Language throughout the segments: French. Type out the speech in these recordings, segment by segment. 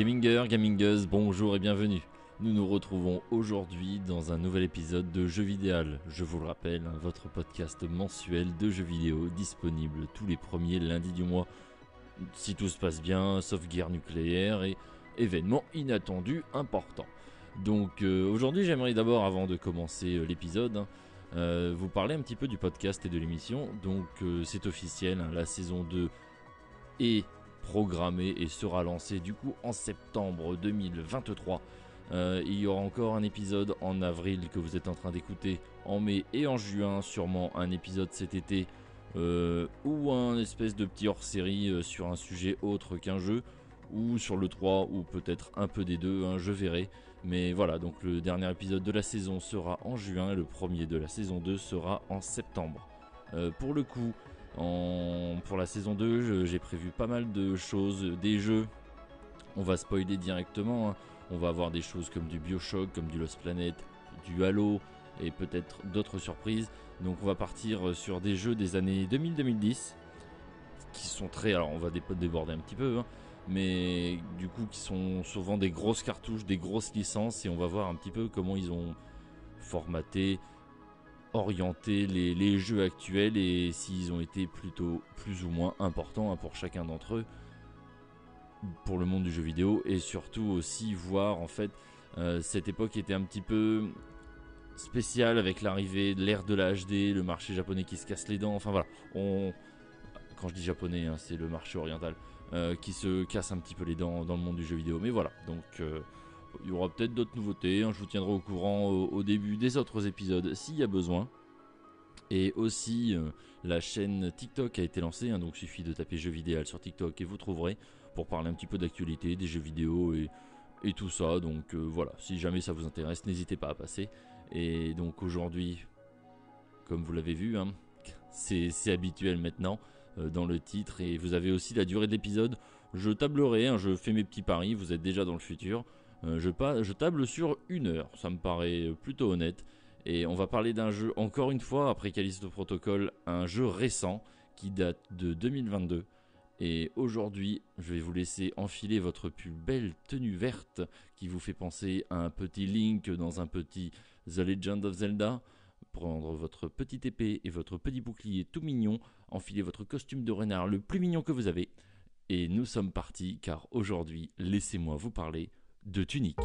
Gaminger, gamingeuse, bonjour et bienvenue. Nous nous retrouvons aujourd'hui dans un nouvel épisode de Jeux Vidéal. Je vous le rappelle, votre podcast mensuel de jeux vidéo disponible tous les premiers lundis du mois. Si tout se passe bien, sauf guerre nucléaire et événements inattendus importants. Donc euh, aujourd'hui j'aimerais d'abord, avant de commencer euh, l'épisode, hein, euh, vous parler un petit peu du podcast et de l'émission. Donc c'est officiel, hein, la saison 2 est programmée et sera lancée du coup en septembre 2023. Euh, il y aura encore un épisode en avril que vous êtes en train d'écouter en mai et en juin, sûrement un épisode cet été euh, ou un espèce de petit hors-série euh, sur un sujet autre qu'un jeu ou sur le 3 ou peut-être un peu des deux, hein, je verrai. Mais voilà, donc le dernier épisode de la saison sera en juin et le premier de la saison 2 sera en septembre. Pour le coup, pour la saison 2, je- j'ai prévu pas mal de choses, des jeux. On va spoiler directement. hein. On va avoir des choses comme du Bioshock, comme du Lost Planet, du Halo et peut-être d'autres surprises. Donc on va partir sur des jeux des années 2000-2010 qui sont très... Alors on va dé- déborder un petit peu, hein, mais du coup qui sont souvent des grosses cartouches, des grosses licences et on va voir un petit peu comment ils ont formaté, orienté les, les jeux actuels et s'ils ont été plutôt plus ou moins importants hein, pour chacun d'entre eux pour le monde du jeu vidéo et surtout aussi voir en fait euh, cette époque était un petit peu spéciale avec l'arrivée de l'ère de la HD, le marché japonais qui se casse les dents, enfin voilà, on quand je dis japonais, hein, c'est le marché oriental euh, qui se casse un petit peu les dents dans le monde du jeu vidéo. Mais voilà, donc euh, il y aura peut-être d'autres nouveautés. hein, je vous tiendrai au courant au, début des autres épisodes s'il y a besoin. Et aussi, euh, la chaîne TikTok a été lancée, hein, donc il suffit de taper jeux vidéo sur TikTok et vous trouverez pour parler un petit peu d'actualité, des jeux vidéo et, tout ça. Donc euh, voilà, si jamais ça vous intéresse, n'hésitez pas à passer. Et donc aujourd'hui, comme vous l'avez vu, hein, c'est habituel maintenant euh, dans le titre et vous avez aussi la durée de l'épisode. Je tablerai, je fais mes petits paris, vous êtes déjà dans le futur. Euh, je, pas, je table sur une heure, ça me paraît plutôt honnête. Et on va parler d'un jeu, encore une fois, après Callisto Protocol, un jeu récent qui date de 2022. Et aujourd'hui, je vais vous laisser enfiler votre plus belle tenue verte qui vous fait penser à un petit Link dans un petit The Legend of Zelda. Prendre votre petite épée et votre petit bouclier tout mignon, enfiler votre costume de renard le plus mignon que vous avez. Et nous sommes partis car aujourd'hui, laissez-moi vous parler de Tunic.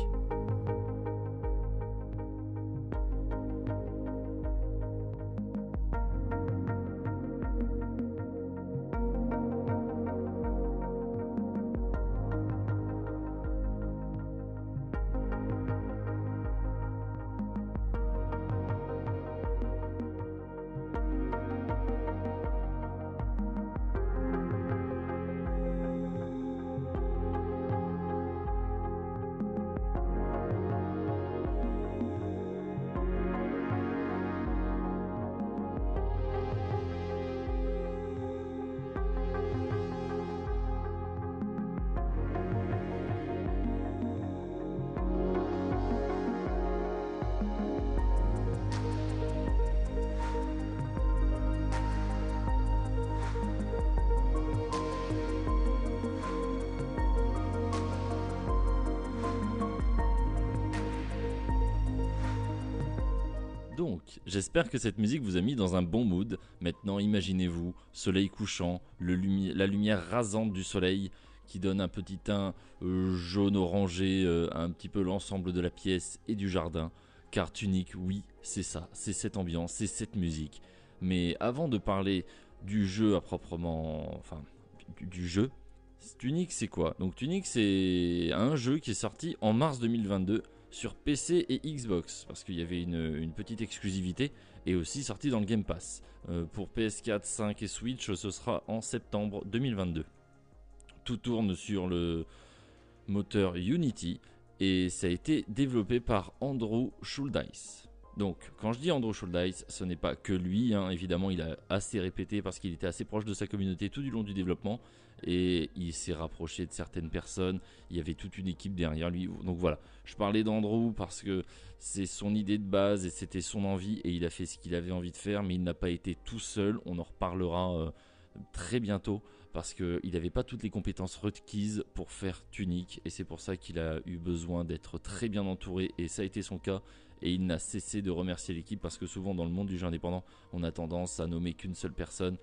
J'espère que cette musique vous a mis dans un bon mood. Maintenant, imaginez-vous, soleil couchant, la lumière rasante du soleil qui donne un petit teint euh, jaune orangé euh, un petit peu l'ensemble de la pièce et du jardin. Car Tunic, oui, c'est ça, c'est cette ambiance, c'est cette musique. Mais avant de parler du jeu à proprement... Enfin, du, du jeu, Tunic c'est quoi? Donc Tunic c'est un jeu qui est sorti en mars 2022 sur PC et Xbox, parce qu'il y avait une, petite exclusivité, et aussi sorti dans le Game Pass. Euh, pour PS4, 5 et Switch, ce sera en septembre 2022. Tout tourne sur le moteur Unity, et ça a été développé par Andrew Schuldeis. Donc, quand je dis Andrew Schuldeis, ce n'est pas que lui, hein, évidemment, il a assez répété parce qu'il était assez proche de sa communauté tout du long du développement et il s'est rapproché de certaines personnes. Il y avait toute une équipe derrière lui. Donc voilà, je parlais d'Andrew parce que c'est son idée de base et c'était son envie et il a fait ce qu'il avait envie de faire, mais il n'a pas été tout seul. On en reparlera euh, très bientôt parce qu'il n'avait pas toutes les compétences requises pour faire Tunic et c'est pour ça qu'il a eu besoin d'être très bien entouré et ça a été son cas et il n'a cessé de remercier l'équipe parce que souvent dans le monde du jeu indépendant on a tendance à nommer qu'une seule personne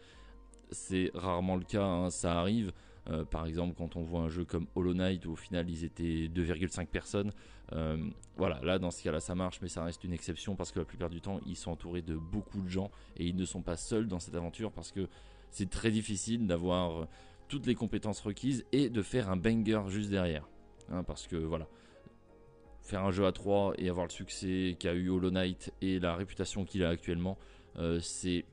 c'est rarement le cas hein, ça arrive euh, par exemple, quand on voit un jeu comme Hollow Knight où au final ils étaient 2,5 personnes, euh, voilà, là dans ce cas-là ça marche, mais ça reste une exception parce que la plupart du temps ils sont entourés de beaucoup de gens et ils ne sont pas seuls dans cette aventure parce que c'est très difficile d'avoir toutes les compétences requises et de faire un banger juste derrière. Hein, parce que voilà, faire un jeu à 3 et avoir le succès qu'a eu Hollow Knight et la réputation qu'il a actuellement, euh, c'est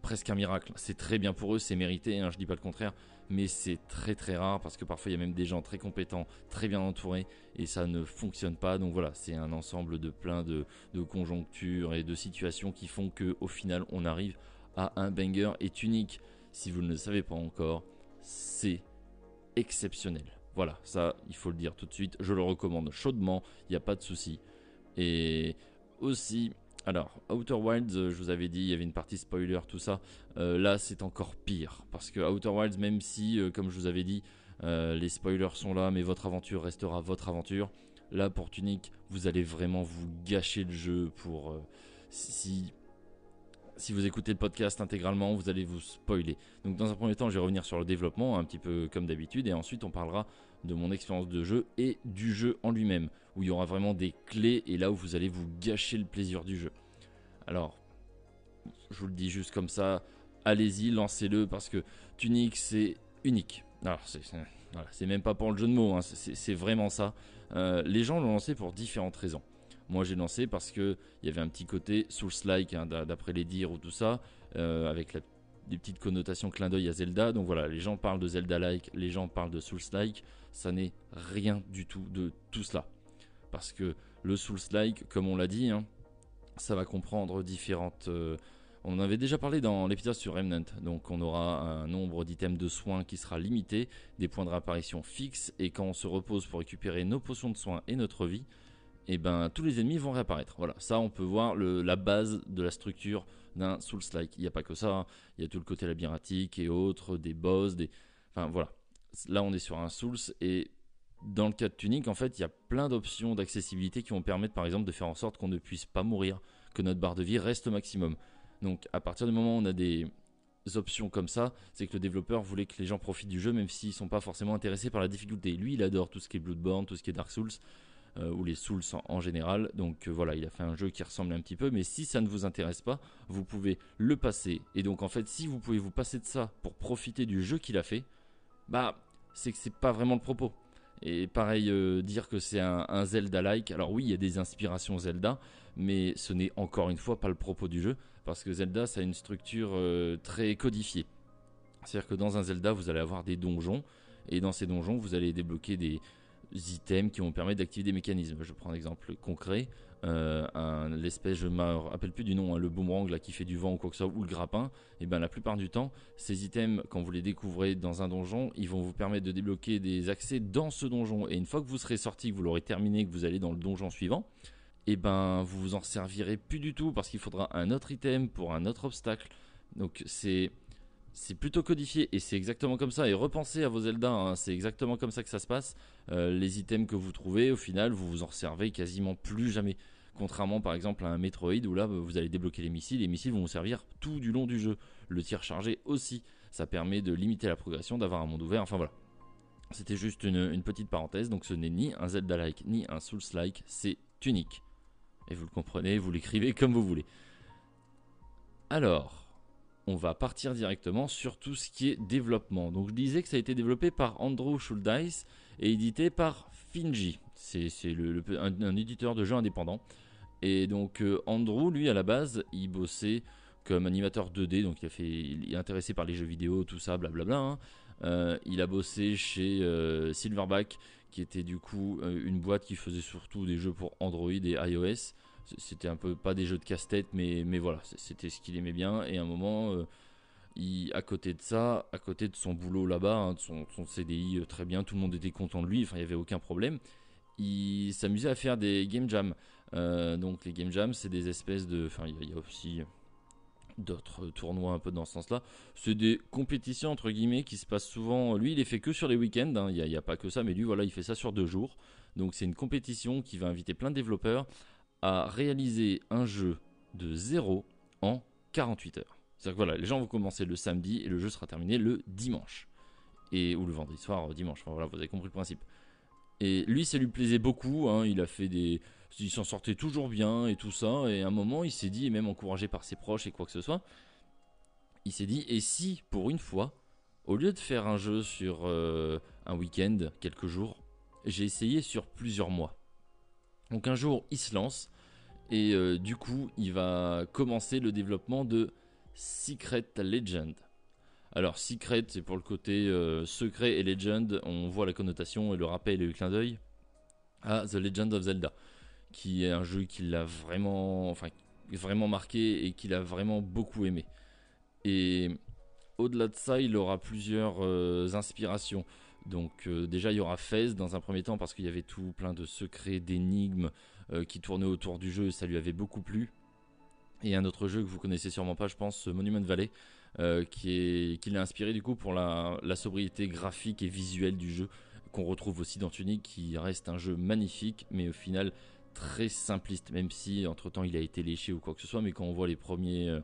presque un miracle. C'est très bien pour eux, c'est mérité, hein, je dis pas le contraire, mais c'est très très rare parce que parfois il y a même des gens très compétents, très bien entourés et ça ne fonctionne pas. Donc voilà, c'est un ensemble de plein de, conjonctures et de situations qui font que au final on arrive à un banger est unique. Si vous ne le savez pas encore, c'est exceptionnel. Voilà, ça il faut le dire tout de suite, je le recommande chaudement, il n'y a pas de souci. Et aussi, alors, Outer Wilds, euh, je vous avais dit, il y avait une partie spoiler, tout ça. Euh, là, c'est encore pire. Parce que Outer Wilds, même si, euh, comme je vous avais dit, les spoilers sont là, mais votre aventure restera votre aventure. Là, pour Tunic, vous allez vraiment vous gâcher le jeu pour... si, si vous écoutez le podcast intégralement, vous allez vous spoiler. Donc, dans un premier temps, je vais revenir sur le développement, un petit peu comme d'habitude, et ensuite, on parlera de mon expérience de jeu et du jeu en lui-même, où il y aura vraiment des clés et là où vous allez vous gâcher le plaisir du jeu. Alors, je vous le dis juste comme ça, allez-y, lancez-le parce que Tunic c'est unique. Alors, c'est même pas pour le jeu de mots, hein, c'est vraiment ça. Euh, les gens l'ont lancé pour différentes raisons. Moi j'ai lancé parce que il y avait un petit côté Souls-like, hein, d'après les dires ou tout ça, euh, avec des petites connotations clin d'œil à Zelda. Donc voilà, les gens parlent de Zelda-like, les gens parlent de Souls-like ça n'est rien du tout de tout cela. Parce que le Souls-like, comme on l'a dit, hein, ça va comprendre différentes... Euh, on en avait déjà parlé dans l'épisode sur Remnant, donc on aura un nombre d'items de soins qui sera limité, des points de réapparition fixes, et quand on se repose pour récupérer nos potions de soins et notre vie, et eh ben tous les ennemis vont réapparaître. Voilà, ça on peut voir la base de la structure d'un Souls-like. Il n'y a pas que ça, hein. il y a tout le côté labyrinthique et autres, des boss, des... Enfin voilà, là on est sur un Souls et dans le cas de Tunic, en fait, il y a plein d'options d'accessibilité qui vont permettre par exemple de faire en sorte qu'on ne puisse pas mourir, que notre barre de vie reste au maximum. Donc à partir du moment où on a des options comme ça, c'est que le développeur voulait que les gens profitent du jeu même s'ils sont pas forcément intéressés par la difficulté. Lui, il adore tout ce qui est Bloodborne, tout ce qui est Dark Souls. Euh, ou les Souls en, général. Donc euh, voilà, il a fait un jeu qui ressemble un petit peu, mais si ça ne vous intéresse pas, vous pouvez le passer. Et donc en fait, si vous pouvez vous passer de ça pour profiter du jeu qu'il a fait, bah c'est que c'est pas vraiment le propos. Et pareil, euh, dire que c'est un, Zelda-like. Alors oui, il y a des inspirations Zelda, mais ce n'est encore une fois pas le propos du jeu, parce que Zelda, ça a une structure euh, très codifiée. C'est-à-dire que dans un Zelda, vous allez avoir des donjons, et dans ces donjons, vous allez débloquer des items qui vont permettre d'activer des mécanismes. Je prends un exemple concret. Euh, l'espèce, je me rappelle plus du nom, hein, le boomerang là, qui fait du vent ou quoi que ce ou le grappin, et ben la plupart du temps, ces items, quand vous les découvrez dans un donjon, ils vont vous permettre de débloquer des accès dans ce donjon. Et une fois que vous serez sorti, que vous l'aurez terminé, que vous allez dans le donjon suivant, et ben vous vous en servirez plus du tout parce qu'il faudra un autre item pour un autre obstacle. Donc c'est c'est plutôt codifié et c'est exactement comme ça. Et repensez à vos Zelda, hein, c'est exactement comme ça que ça se passe. Euh, les items que vous trouvez, au final, vous vous en servez quasiment plus jamais. Contrairement par exemple à un Metroid où là vous allez débloquer les missiles, les missiles vont vous servir tout du long du jeu. Le tir chargé aussi, ça permet de limiter la progression, d'avoir un monde ouvert, enfin voilà. C'était juste une, petite parenthèse, donc ce n'est ni un Zelda-like ni un Souls-like, c'est unique. Et vous le comprenez, vous l'écrivez comme vous voulez. Alors, on va partir directement sur tout ce qui est développement. Donc je disais que ça a été développé par Andrew Schuldeis et édité par Finji. C'est un, éditeur de jeux indépendant. Et donc euh, Andrew, lui, à la base, il bossait comme animateur 2D, donc il, a fait, il est intéressé par les jeux vidéo, tout ça, blablabla. Hein. Euh, il a bossé chez euh, Silverback, qui était du coup une boîte qui faisait surtout des jeux pour Android et iOS. C'était un peu pas des jeux de casse-tête, mais, mais voilà, c'était ce qu'il aimait bien. Et à un moment, euh, il, à côté de ça, à côté de son boulot là-bas, hein, de son, CDI euh, très bien, tout le monde était content de lui, enfin il n'y avait aucun problème. Il s'amusait à faire des game jams. Euh, donc les game jams, c'est des espèces de. Enfin, il y, a aussi d'autres tournois un peu dans ce sens-là. C'est des compétitions entre guillemets qui se passent souvent. Lui, il les fait que sur les week-ends. hein. Il n'y a pas que ça, mais lui, voilà, il fait ça sur deux jours. Donc c'est une compétition qui va inviter plein de développeurs à réaliser un jeu de zéro en 48 heures. C'est-à-dire que voilà, les gens vont commencer le samedi et le jeu sera terminé le dimanche. Et, ou le vendredi soir, euh, dimanche. Voilà, vous avez compris le principe. Et lui, ça lui plaisait beaucoup. hein. Il a fait des. Il s'en sortait toujours bien et tout ça. Et à un moment, il s'est dit, et même encouragé par ses proches et quoi que ce soit, il s'est dit, et si, pour une fois, au lieu de faire un jeu sur euh, un week-end, quelques jours, j'ai essayé sur plusieurs mois? Donc un jour, il se lance. Et euh, du coup, il va commencer le développement de Secret Legend. Alors, Secret, c'est pour le côté euh, secret et Legend. On voit la connotation et le rappel et le clin d'œil à The Legend of Zelda, qui est un jeu qui l'a vraiment, enfin, vraiment marqué et qu'il a vraiment beaucoup aimé. Et au-delà de ça, il aura plusieurs euh, inspirations. Donc euh, déjà il y aura Fez dans un premier temps parce qu'il y avait tout plein de secrets, d'énigmes euh, qui tournaient autour du jeu et ça lui avait beaucoup plu. Et un autre jeu que vous connaissez sûrement pas, je pense, Monument Valley, euh, qui est qui l'a inspiré du coup pour la, la sobriété graphique et visuelle du jeu qu'on retrouve aussi dans Tunic, qui reste un jeu magnifique, mais au final très simpliste, même si entre temps il a été léché ou quoi que ce soit. Mais quand on voit les premiers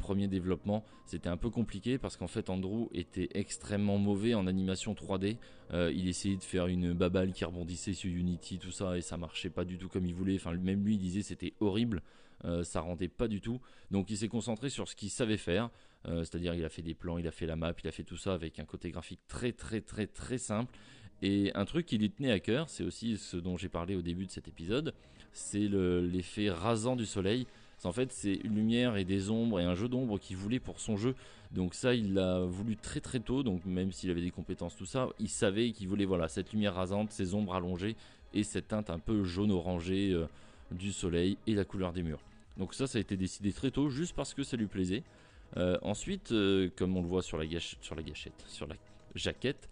premiers développements, c'était un peu compliqué parce qu'en fait Andrew était extrêmement mauvais en animation 3D. Euh, il essayait de faire une babale qui rebondissait sur Unity, tout ça, et ça marchait pas du tout comme il voulait. Enfin, même lui il disait c'était horrible, euh, ça rendait pas du tout. Donc il s'est concentré sur ce qu'il savait faire, euh, c'est-à-dire il a fait des plans, il a fait la map, il a fait tout ça avec un côté graphique très très très très simple. Et un truc qui lui tenait à cœur, c'est aussi ce dont j'ai parlé au début de cet épisode, c'est le- l'effet rasant du soleil. En fait, c'est une lumière et des ombres et un jeu d'ombre qu'il voulait pour son jeu. Donc ça, il l'a voulu très très tôt. Donc même s'il avait des compétences, tout ça, il savait qu'il voulait voilà cette lumière rasante, ces ombres allongées et cette teinte un peu jaune orangé euh, du soleil et la couleur des murs. Donc ça, ça a été décidé très tôt, juste parce que ça lui plaisait. Euh, ensuite, euh, comme on le voit sur la, gâchette, sur la jaquette,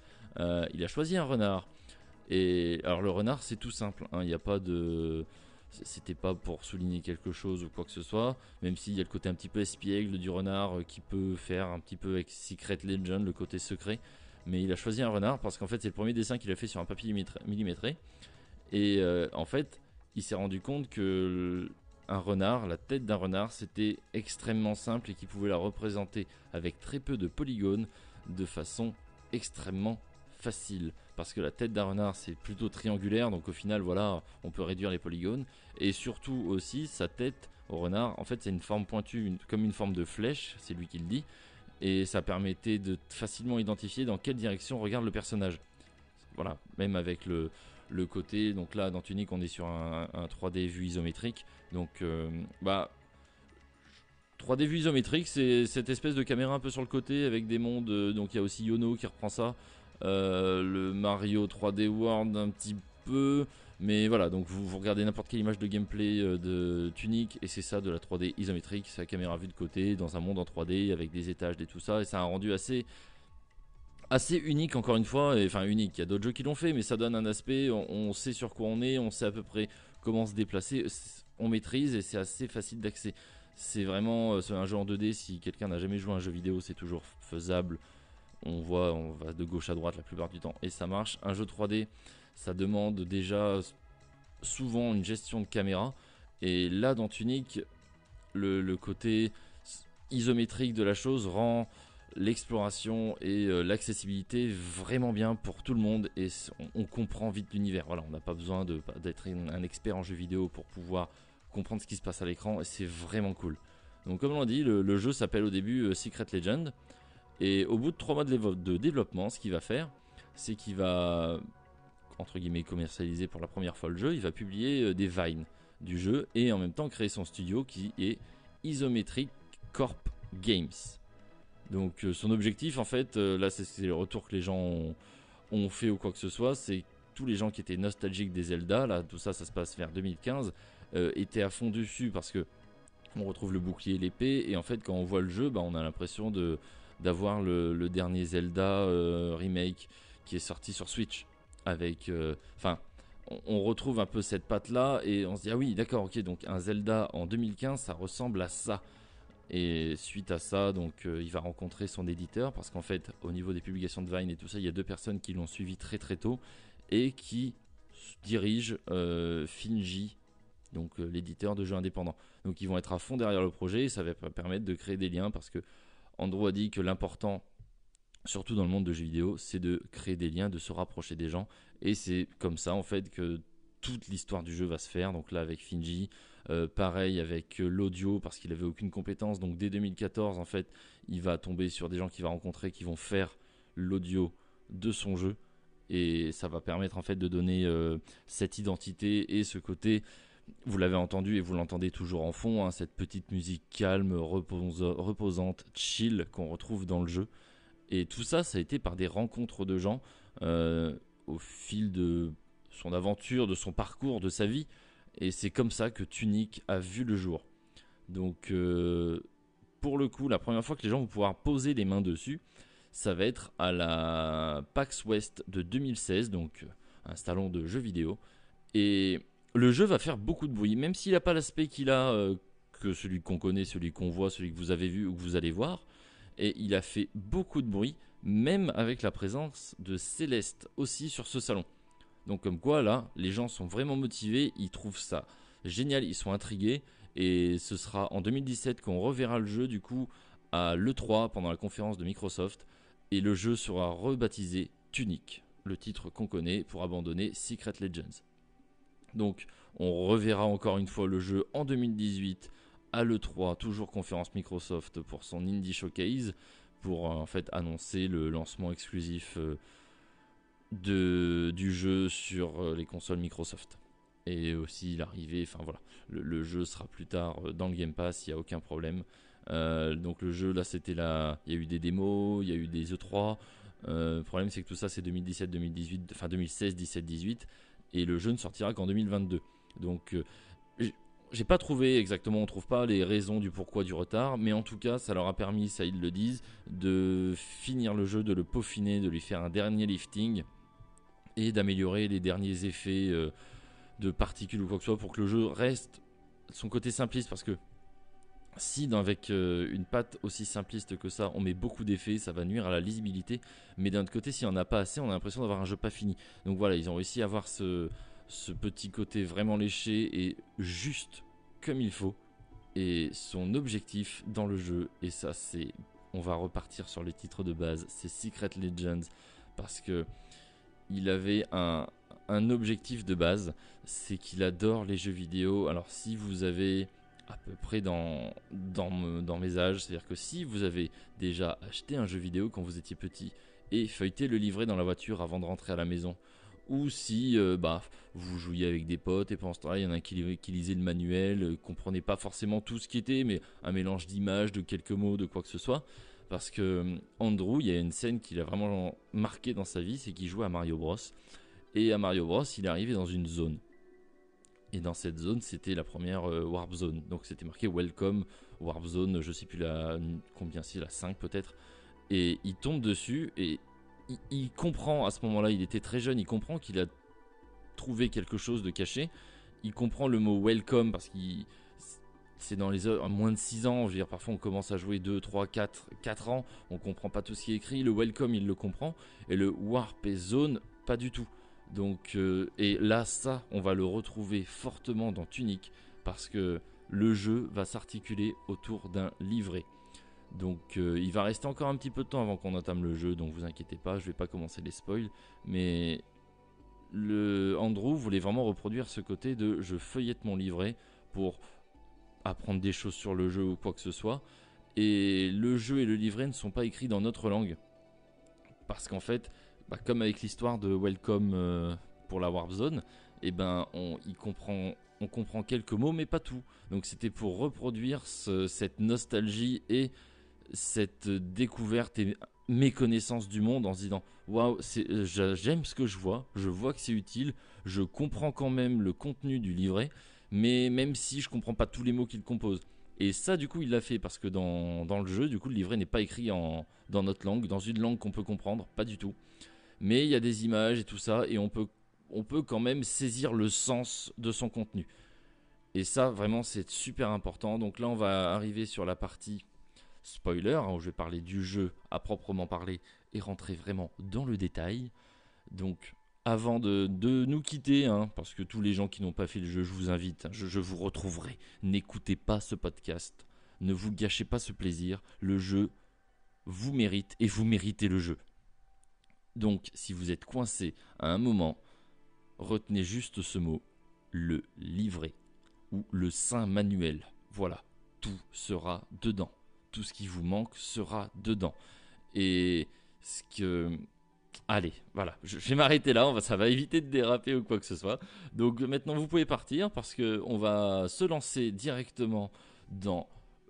il a choisi un renard. Et alors le renard, c'est tout simple. hein, Il n'y a pas de, c'était pas pour souligner quelque chose ou quoi que ce soit. Même s'il y a le côté un petit peu espiègle du renard euh, qui peut faire un petit peu avec Secret Legend, le côté secret. Mais il a choisi un renard parce qu'en fait, c'est le premier dessin qu'il a fait sur un papier millimétré-. Et euh, en fait, il s'est rendu compte que un renard, la tête d'un renard, c'était extrêmement simple et qu'il pouvait la représenter avec très peu de polygones de façon extrêmement facile. Parce que la tête d'un renard, c'est plutôt triangulaire, donc au final, voilà, on peut réduire les polygones. Et surtout aussi, sa tête au renard, en fait, c'est une forme pointue, comme une forme de flèche, c'est lui qui le dit. Et ça permettait de facilement identifier dans quelle direction regarde le personnage. Voilà, même avec le, le côté, donc là dans Tunic on est sur un, un 3D vue isométrique, donc euh, bah 3D vue isométrique c'est cette espèce de caméra un peu sur le côté avec des mondes, euh, donc il y a aussi Yono qui reprend ça, le Mario 3D World un petit peu, mais voilà, donc vous, regardez n'importe quelle image de gameplay euh, de Tunic et c'est ça de la 3D isométrique, c'est la caméra vue de côté dans un monde en 3D avec des étages et tout ça, et ça a un rendu assez assez unique encore une fois, enfin unique, il y a d'autres jeux qui l'ont fait, mais ça donne un aspect, on, on sait sur quoi on est, on sait à peu près comment se déplacer, c- on maîtrise et c'est assez facile d'accès. C'est vraiment euh, un jeu en 2D, si quelqu'un n'a jamais joué à un jeu vidéo, c'est toujours faisable. On voit, on va de gauche à droite la plupart du temps et ça marche. Un jeu 3D, ça demande déjà souvent une gestion de caméra. Et là, dans Tunic, le, côté isométrique de la chose rend l'exploration et euh, l'accessibilité vraiment bien pour tout le monde et on, comprend vite l'univers. Voilà, on n'a pas besoin d'être un, expert en jeu vidéo pour pouvoir comprendre ce qui se passe à l'écran et c'est vraiment cool. Donc comme on l'a dit, le, le jeu s'appelle au début euh, Secret Legend et au bout de 3 mois de, développement, ce qu'il va faire, c'est qu'il va entre guillemets commercialiser pour la première fois le jeu, il va publier euh, des vines du jeu et en même temps créer son studio qui est Isometric Corp Games. Donc euh, son objectif en fait, euh, là c'est- le retour que les gens ont, fait ou quoi que ce soit, c'est tous les gens qui étaient nostalgiques des Zelda, là tout ça ça se passe vers 2015, euh, étaient à fond dessus parce que on retrouve le bouclier et l'épée. Et en fait quand on voit le jeu, bah, on a l'impression de d'avoir le, dernier Zelda euh, remake qui est sorti sur Switch avec, euh, enfin on, retrouve un peu cette patte là et on se dit ah oui d'accord ok donc un Zelda en 2015 ça ressemble à ça Et suite à ça, donc euh, il va rencontrer son éditeur parce qu'en fait, au niveau des publications de Vine et tout ça, il y a deux personnes qui l'ont suivi très très tôt et qui dirigent Finji, donc l'éditeur de jeux indépendants. Donc ils vont être à fond derrière le projet et ça va permettre de créer des liens parce que Andrew a dit que l'important, surtout dans le monde de jeux vidéo, c'est de créer des liens, de se rapprocher des gens et c'est comme ça en fait que toute l'histoire du jeu va se faire. Donc là avec Finji, euh, pareil avec euh, l'audio parce qu'il avait aucune compétence. Donc dès 2014, en fait, il va tomber sur des gens qu'il va rencontrer qui vont faire l'audio de son jeu. Et ça va permettre en fait de donner euh, cette identité et ce côté. Vous l'avez entendu et vous l'entendez toujours en fond, hein, cette petite musique calme, reposante, chill qu'on retrouve dans le jeu. Et tout ça, ça a été par des rencontres de gens au fil de son aventure, de son parcours, de sa vie. Et c'est comme ça que Tunic a vu le jour. Donc, euh, pour le coup, la première fois que les gens vont pouvoir poser les mains dessus, ça va être à la PAX West de 2016, donc un salon de jeux vidéo. Et le jeu va faire beaucoup de bruit, même s'il n'a pas l'aspect qu'il a euh, que celui qu'on connaît, celui qu'on voit, celui que vous avez vu ou que vous allez voir. Et il a fait beaucoup de bruit, même avec la présence de Céleste aussi sur ce salon. Donc comme quoi là, les gens sont vraiment motivés, ils trouvent ça génial, ils sont intrigués. Et ce sera en 2017 qu'on reverra le jeu du coup à l'E3 pendant la conférence de Microsoft. Et le jeu sera rebaptisé Tunic, le titre qu'on connaît pour abandonner Secret Legends. Donc on reverra encore une fois le jeu en 2018 à l'E3, toujours conférence Microsoft pour son Indie Showcase, pour en fait annoncer le lancement exclusif. Euh, de, du jeu sur euh, les consoles Microsoft. Et aussi l'arrivée, enfin voilà, le, jeu sera plus tard euh, dans le Game Pass, il n'y a aucun problème. Euh, donc le jeu là c'était là, il y a eu des démos, il y a eu des E3. le problème c'est que tout ça c'est 2017, 2018, enfin 2016, 17, 18 et le jeu ne sortira qu'en 2022. Donc j'ai pas trouvé exactement, on trouve pas les raisons du pourquoi du retard, mais en tout cas ça leur a permis, ça ils le disent, de finir le jeu, de le peaufiner, de lui faire un dernier lifting et d'améliorer les derniers effets euh, de particules ou quoi que ce soit pour que le jeu reste son côté simpliste parce que si avec euh, une patte aussi simpliste que ça, on met beaucoup d'effets, ça va nuire à la lisibilité. Mais d'un autre côté, si on n'a pas assez, on a l'impression d'avoir un jeu pas fini. Donc voilà, ils ont réussi à avoir ce, petit côté vraiment léché et juste comme il faut. Et son objectif dans le jeu, et ça c'est, on va repartir sur les titres de base, c'est Secret Legends parce que il avait un, objectif de base, c'est qu'il adore les jeux vidéo. Alors si vous avez à peu près dans, mes âges, c'est-à-dire que si vous avez déjà acheté un jeu vidéo quand vous étiez petit et feuilleté le livret dans la voiture avant de rentrer à la maison, ou si euh, bah, vous jouiez avec des potes et pendant ce temps-là, il y en a un qui, lisait le manuel, euh, comprenait pas forcément tout ce qui était, mais un mélange d'images, de quelques mots, de quoi que ce soit, parce que euh, Andrew, il y a une scène qui l'a vraiment marqué dans sa vie, c'est qu'il jouait à Mario Bros. Et à Mario Bros, il est arrivé dans une zone. Et dans cette zone, c'était la première euh, Warp Zone. Donc c'était marqué Welcome Warp Zone, je sais plus la combien c'est, la 5 peut-être. Et il tombe dessus et il, comprend à ce moment-là, il était très jeune, il comprend qu'il a trouvé quelque chose de caché. Il comprend le mot welcome parce qu'il c'est dans les heures, moins de 6 ans, je veux dire, parfois on commence à jouer 2, 3, 4, 4 ans, on comprend pas tout ce qui est écrit, le welcome il le comprend, et le warp zone, pas du tout. Donc, euh, et là, ça, on va le retrouver fortement dans Tunic, parce que le jeu va s'articuler autour d'un livret. Donc euh, il va rester encore un petit peu de temps avant qu'on entame le jeu, donc vous inquiétez pas, je vais pas commencer les spoils, mais le Andrew voulait vraiment reproduire ce côté de je feuillette mon livret pour apprendre des choses sur le jeu ou quoi que ce soit. Et le jeu et le livret ne sont pas écrits dans notre langue. Parce qu'en fait, bah, comme avec l'histoire de Welcome euh, pour la Warp Zone, eh ben on, y comprend, quelques mots mais pas tout. Donc c'était pour reproduire cette nostalgie et cette découverte et méconnaissance du monde en se disant waouh j'aime ce que je vois, je vois que c'est utile, je comprends quand même le contenu du livret mais même si je comprends pas tous les mots qu'il compose. Et ça, du coup, il l'a fait parce que dans, dans, le jeu, du coup, le livret n'est pas écrit en, dans notre langue, dans une langue qu'on peut comprendre, pas du tout. Mais il y a des images et tout ça, et on peut, quand même saisir le sens de son contenu. Et ça, vraiment, c'est super important. Donc là, on va arriver sur la partie spoiler, hein, où je vais parler du jeu à proprement parler et rentrer vraiment dans le détail. Donc, avant de, nous quitter, hein, parce que tous les gens qui n'ont pas fait le jeu, je vous invite, hein, je, vous retrouverai. N'écoutez pas ce podcast. Ne vous gâchez pas ce plaisir. Le jeu vous mérite et vous méritez le jeu. Donc, si vous êtes coincé à un moment, retenez juste ce mot, le livret ou le saint manuel. Voilà, tout sera dedans. Tout ce qui vous manque sera dedans. Et ce que Allez, voilà, je vais m'arrêter là, ça va éviter de déraper ou quoi que ce soit. Donc maintenant vous pouvez partir parce qu'on va se lancer directement dans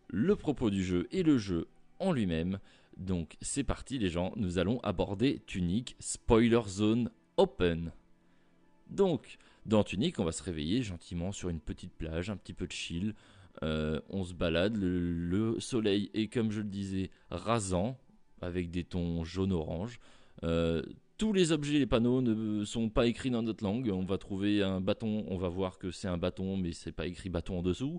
le propos du jeu et le jeu en lui-même. Donc c'est parti les gens, nous allons aborder Tunic Spoiler Zone Open. Donc dans Tunic on va se réveiller gentiment sur une petite plage, un petit peu de chill. Euh, on se balade, le soleil est comme je le disais rasant avec des tons jaune-orange. Euh, tous les objets, les panneaux ne sont pas écrits dans notre langue. On va trouver un bâton, on va voir que c'est un bâton, mais c'est pas écrit bâton en dessous.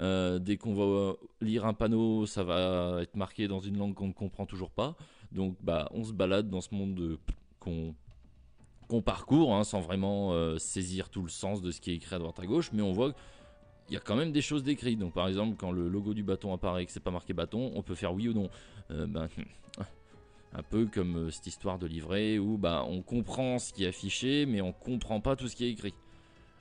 Euh, dès qu'on va lire un panneau, ça va être marqué dans une langue qu'on ne comprend toujours pas. Donc, bah, on se balade dans ce monde qu'on parcourt hein, sans vraiment euh, saisir tout le sens de ce qui est écrit à droite à gauche, mais on voit qu'il y a quand même des choses décrites. Donc, par exemple, quand le logo du bâton apparaît et que c'est pas marqué bâton, on peut faire oui ou non. ben, un peu comme euh, cette histoire de livret où bah, on comprend ce qui est affiché, mais on comprend pas tout ce qui est écrit.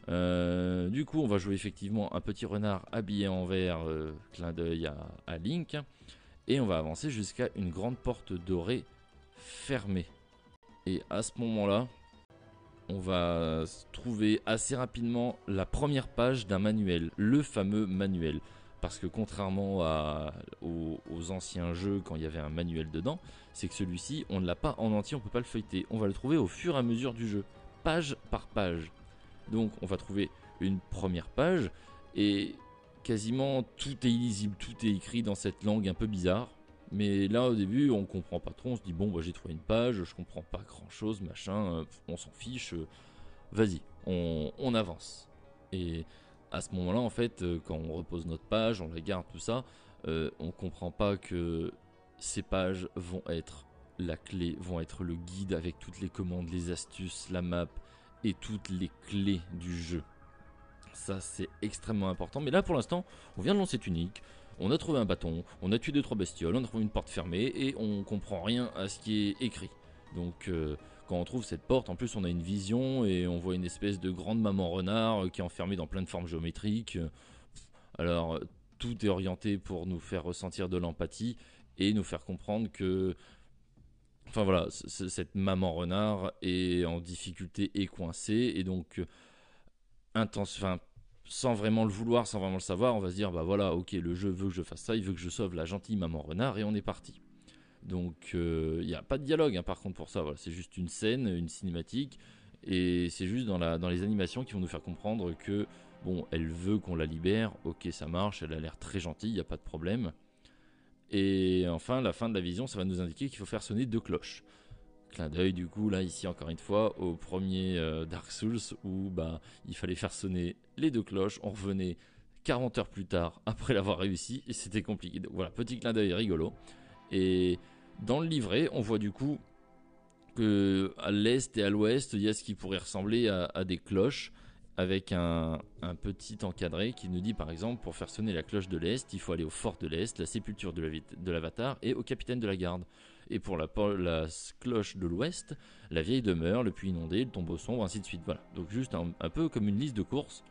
Euh, du coup, on va jouer effectivement un petit renard habillé en vert, euh, clin d'œil à, Link, et on va avancer jusqu'à une grande porte dorée fermée. Et à ce moment-là, on va trouver assez rapidement la première page d'un manuel, le fameux manuel. Parce que contrairement aux, anciens jeux quand il y avait un manuel dedans, c'est que celui-ci, on ne l'a pas en entier, on ne peut pas le feuilleter. On va le trouver au fur et à mesure du jeu, page par page. Donc on va trouver une première page et quasiment tout est illisible, tout est écrit dans cette langue un peu bizarre. Mais là au début on comprend pas trop, on se dit bon bah, j'ai trouvé une page, je comprends pas grand chose, machin, euh, on s'en fiche, euh, vas-y, on, avance. Et à ce moment-là, en fait, euh, quand on repose notre page, on la garde, tout ça, euh, on comprend pas que ces pages vont être la clé, vont être le guide avec toutes les commandes, les astuces, la map toutes les clés du jeu. Ça, c'est extrêmement important. Mais là, pour l'instant, on vient de lancer Tunique. On a trouvé un bâton, on a tué deux trois bestioles, on a trouvé une porte fermée et on comprend rien à ce qui est écrit. Donc, euh, quand on trouve cette porte, en plus on a une vision et on voit une espèce de grande maman renard euh, qui est enfermée dans plein de formes géométriques. Alors tout est orienté pour nous faire ressentir de l'empathie et nous faire comprendre que enfin voilà, cette maman renard est en difficulté et coincée et donc euh, intense, enfin, sans vraiment le vouloir, sans vraiment le savoir, on va se dire bah voilà, ok, le jeu veut que je fasse ça, il veut que je sauve la gentille maman renard et on est parti. Donc il euh, n'y a pas de dialogue hein, par contre pour ça, c'est juste une scène, une cinématique, et c'est juste dans, dans les animations qui vont nous faire comprendre que, bon, elle veut qu'on la libère, ok ça marche, elle a l'air très gentille, il n'y a pas de problème. Et enfin, la fin de la vision, ça va nous indiquer qu'il faut faire sonner deux cloches. Clin d'œil du coup, là, ici encore une fois, au premier euh, Dark Souls, où bah, il fallait faire sonner les deux cloches, on revenait 40 heures plus tard après l'avoir réussi, et c'était compliqué. Voilà, petit clin d'œil rigolo. Et dans le livret, on voit du coup que à l'est et à l'ouest, il y a ce qui pourrait ressembler à, des cloches avec un, petit encadré qui nous dit par exemple pour faire sonner la cloche de l'Est, il faut aller au fort de l'Est, la sépulture de l'avatar et au capitaine de la garde. Et pour la, cloche de l'Ouest, la vieille demeure, le puits inondé, le tombeau sombre, ainsi de suite. Voilà. Donc juste un, peu comme une liste de courses.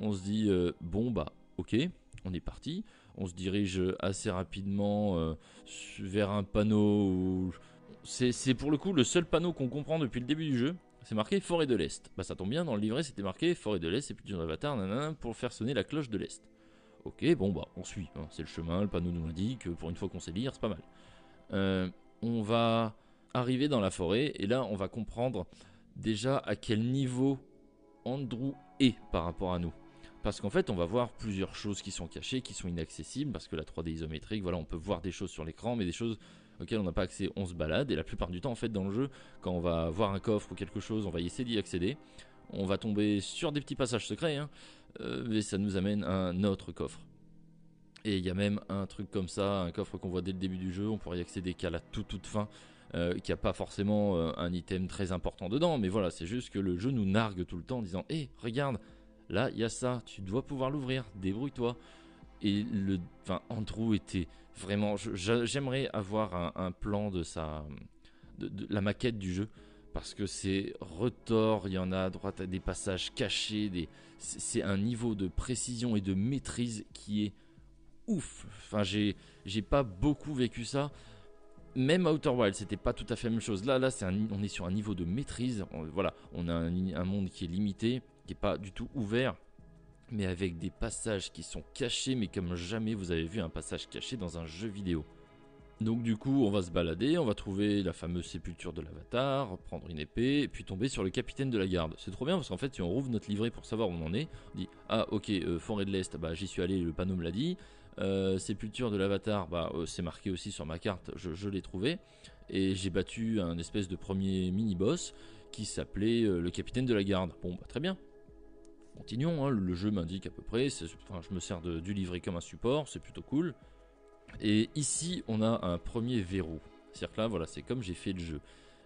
On se dit, euh, bon bah ok, on est parti on se dirige assez rapidement euh, vers un panneau. C'est pour le coup le seul panneau qu'on comprend depuis le début du jeu. C'est marqué Forêt de l'Est. Bah ça tombe bien, dans le livret c'était marqué Forêt de l'Est, plus d'un avatar, nanana, pour faire sonner la cloche de l'Est. Ok, bon bah on suit, hein. c'est le chemin, le panneau nous l'indique, pour une fois qu'on sait lire, c'est pas mal. Euh, on va arriver dans la forêt et là on va comprendre déjà à quel niveau Andrew est par rapport à nous. Parce qu'en fait, on va voir plusieurs choses qui sont cachées, qui sont inaccessibles, parce que la 3D isométrique, voilà, on peut voir des choses sur l'écran, mais des choses auxquelles on n'a pas accès, on se balade. Et la plupart du temps, en fait, dans le jeu, quand on va voir un coffre ou quelque chose, on va essayer d'y accéder. On va tomber sur des petits passages secrets, hein. mais ça nous amène à un autre coffre. Et il y a même un truc comme ça, un coffre qu'on voit dès le début du jeu, on pourrait y accéder qu'à la toute toute fin, euh, qui a pas forcément euh, un item très important dedans, mais voilà, c'est juste que le jeu nous nargue tout le temps en disant Hé, regarde, là il y a ça, tu dois pouvoir l'ouvrir, débrouille-toi. Et le, enfin, Andrew était vraiment. J'aimerais avoir un, plan de sa, de, la maquette du jeu parce que c'est retors, il y en a à droite, des passages cachés, c'est un niveau de précision et de maîtrise qui est ouf. Enfin, j'ai, pas beaucoup vécu ça. Même Outer Wild, c'était pas tout à fait la même chose. Là, là, c'est on est sur un niveau de maîtrise. voilà, on a un, monde qui est limité, qui est pas du tout ouvert, mais avec des passages qui sont cachés, mais comme jamais vous avez vu un passage caché dans un jeu vidéo. Donc du coup, on va se balader, on va trouver la fameuse sépulture de l'avatar, prendre une épée, et puis tomber sur le capitaine de la garde. C'est trop bien parce qu'en fait, si on rouvre notre livret pour savoir où on en est, on dit ah ok, euh, forêt de l'Est, bah j'y suis allé, le panneau me l'a dit. Euh, sépulture de l'avatar, bah, euh, c'est marqué aussi sur ma carte, je, l'ai trouvé. Et j'ai battu un espèce de premier mini-boss qui s'appelait le capitaine de la garde. Bon, bah, très bien. Continuons, hein, le jeu m'indique à peu près, enfin, je me sers du livret comme un support, c'est plutôt cool. Et ici, on a un premier verrou. C'est-à-dire que là, voilà, c'est comme j'ai fait le jeu.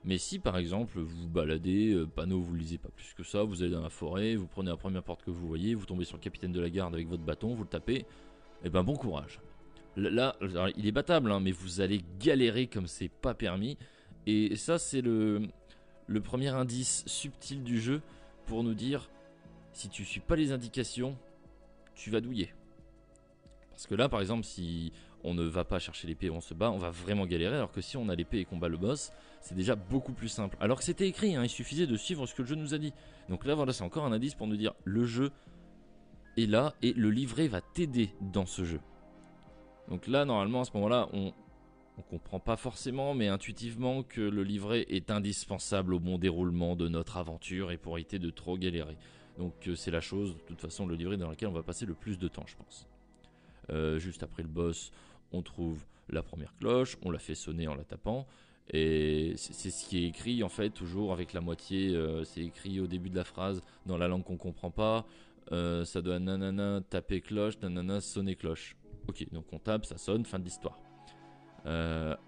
Mais si par exemple vous baladez, panneau vous ne lisez pas plus que ça, vous allez dans la forêt, vous prenez la première porte que vous voyez, vous tombez sur le capitaine de la garde avec votre bâton, vous le tapez, eh ben bon courage. Là, il est battable, hein, mais vous allez galérer comme c'est pas permis. Et ça, c'est le premier indice subtil du jeu pour nous dire si tu suis pas les indications, tu vas douiller. Parce que là, par exemple, si on ne va pas chercher l'épée, on se bat, on va vraiment galérer. Alors que si on a l'épée et qu'on bat le boss, c'est déjà beaucoup plus simple. Alors que c'était écrit, hein, il suffisait de suivre ce que le jeu nous a dit. Donc là, voilà, c'est encore un indice pour nous dire le jeu est là et le livret va t'aider dans ce jeu. Donc là, normalement, à ce moment-là, on, on comprend pas forcément, mais intuitivement que le livret est indispensable au bon déroulement de notre aventure et pour éviter de trop galérer. Donc euh, c'est la chose, de toute façon, le livret dans lequel on va passer le plus de temps, je pense. Euh, juste après le boss, on trouve la première cloche, on la fait sonner en la tapant. Et c'est ce qui est écrit en fait toujours avec la moitié, euh, c'est écrit au début de la phrase dans la langue qu'on comprend pas. Ça doit nanana taper cloche, nanana sonner cloche. Ok, donc on tape, ça sonne, fin de l'histoire.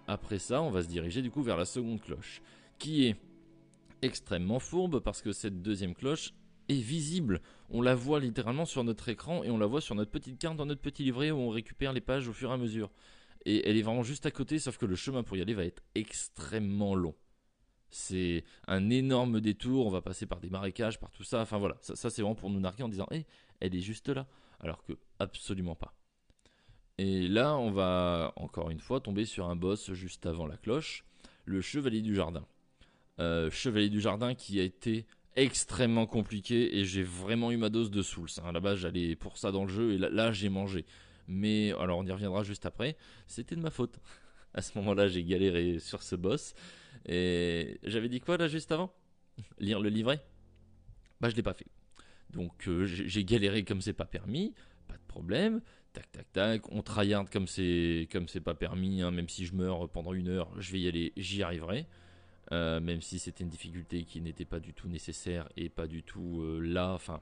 Après ça, on va se diriger du coup vers la seconde cloche, qui est extrêmement fourbe parce que cette deuxième cloche visible. On la voit littéralement sur notre écran et on la voit sur notre petite carte dans notre petit livret où on récupère les pages au fur et à mesure. Et elle est vraiment juste à côté, sauf que le chemin pour y aller va être extrêmement long. C'est un énorme détour, on va passer par des marécages, par tout ça. Enfin voilà, ça, c'est vraiment pour nous narguer en disant Hé, elle est juste là. Alors que absolument pas. Et là, on va encore une fois tomber sur un boss juste avant la cloche, le chevalier du jardin. Euh, chevalier du jardin qui a été extrêmement compliqué et j'ai vraiment eu ma dose de souls. Hein. Base, j'allais pour ça dans le jeu et là j'ai mangé. Mais alors, on y reviendra juste après. C'était de ma faute. à ce moment-là, j'ai galéré sur ce boss. Et j'avais dit quoi là juste avant? Lire le livret? Bah je l'ai pas fait. Donc euh, j'ai galéré comme c'est pas permis, pas de problème. Tac tac tac, on tryhard comme c'est comme c'est pas permis, hein. même si je meurs pendant une heure, je vais y aller, j'y arriverai. Euh, même si c'était une difficulté qui n'était pas du tout nécessaire et pas du tout euh, là. Enfin,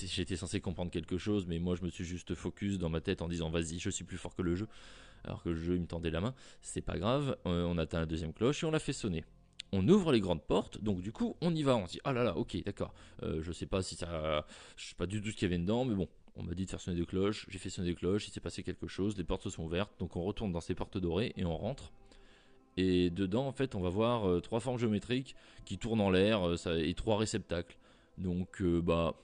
j'étais censé comprendre quelque chose, mais moi je me suis juste focus dans ma tête en disant vas-y, je suis plus fort que le jeu alors que le jeu il me tendait la main. C'est pas grave, euh, on atteint la deuxième cloche et on la fait sonner. On ouvre les grandes portes, donc du coup on y va, on se dit ah là là, ok, d'accord. Je sais pas si ça, je sais pas du tout ce qu'il y avait dedans, mais bon, on m'a dit de faire sonner des cloches, j'ai fait sonner des cloches, il s'est passé quelque chose, les portes se sont ouvertes, donc on retourne dans ces portes dorées et on rentre. Et dedans, en fait, on va voir euh, trois formes géométriques qui tournent en l'air et trois réceptacles. Donc, bah,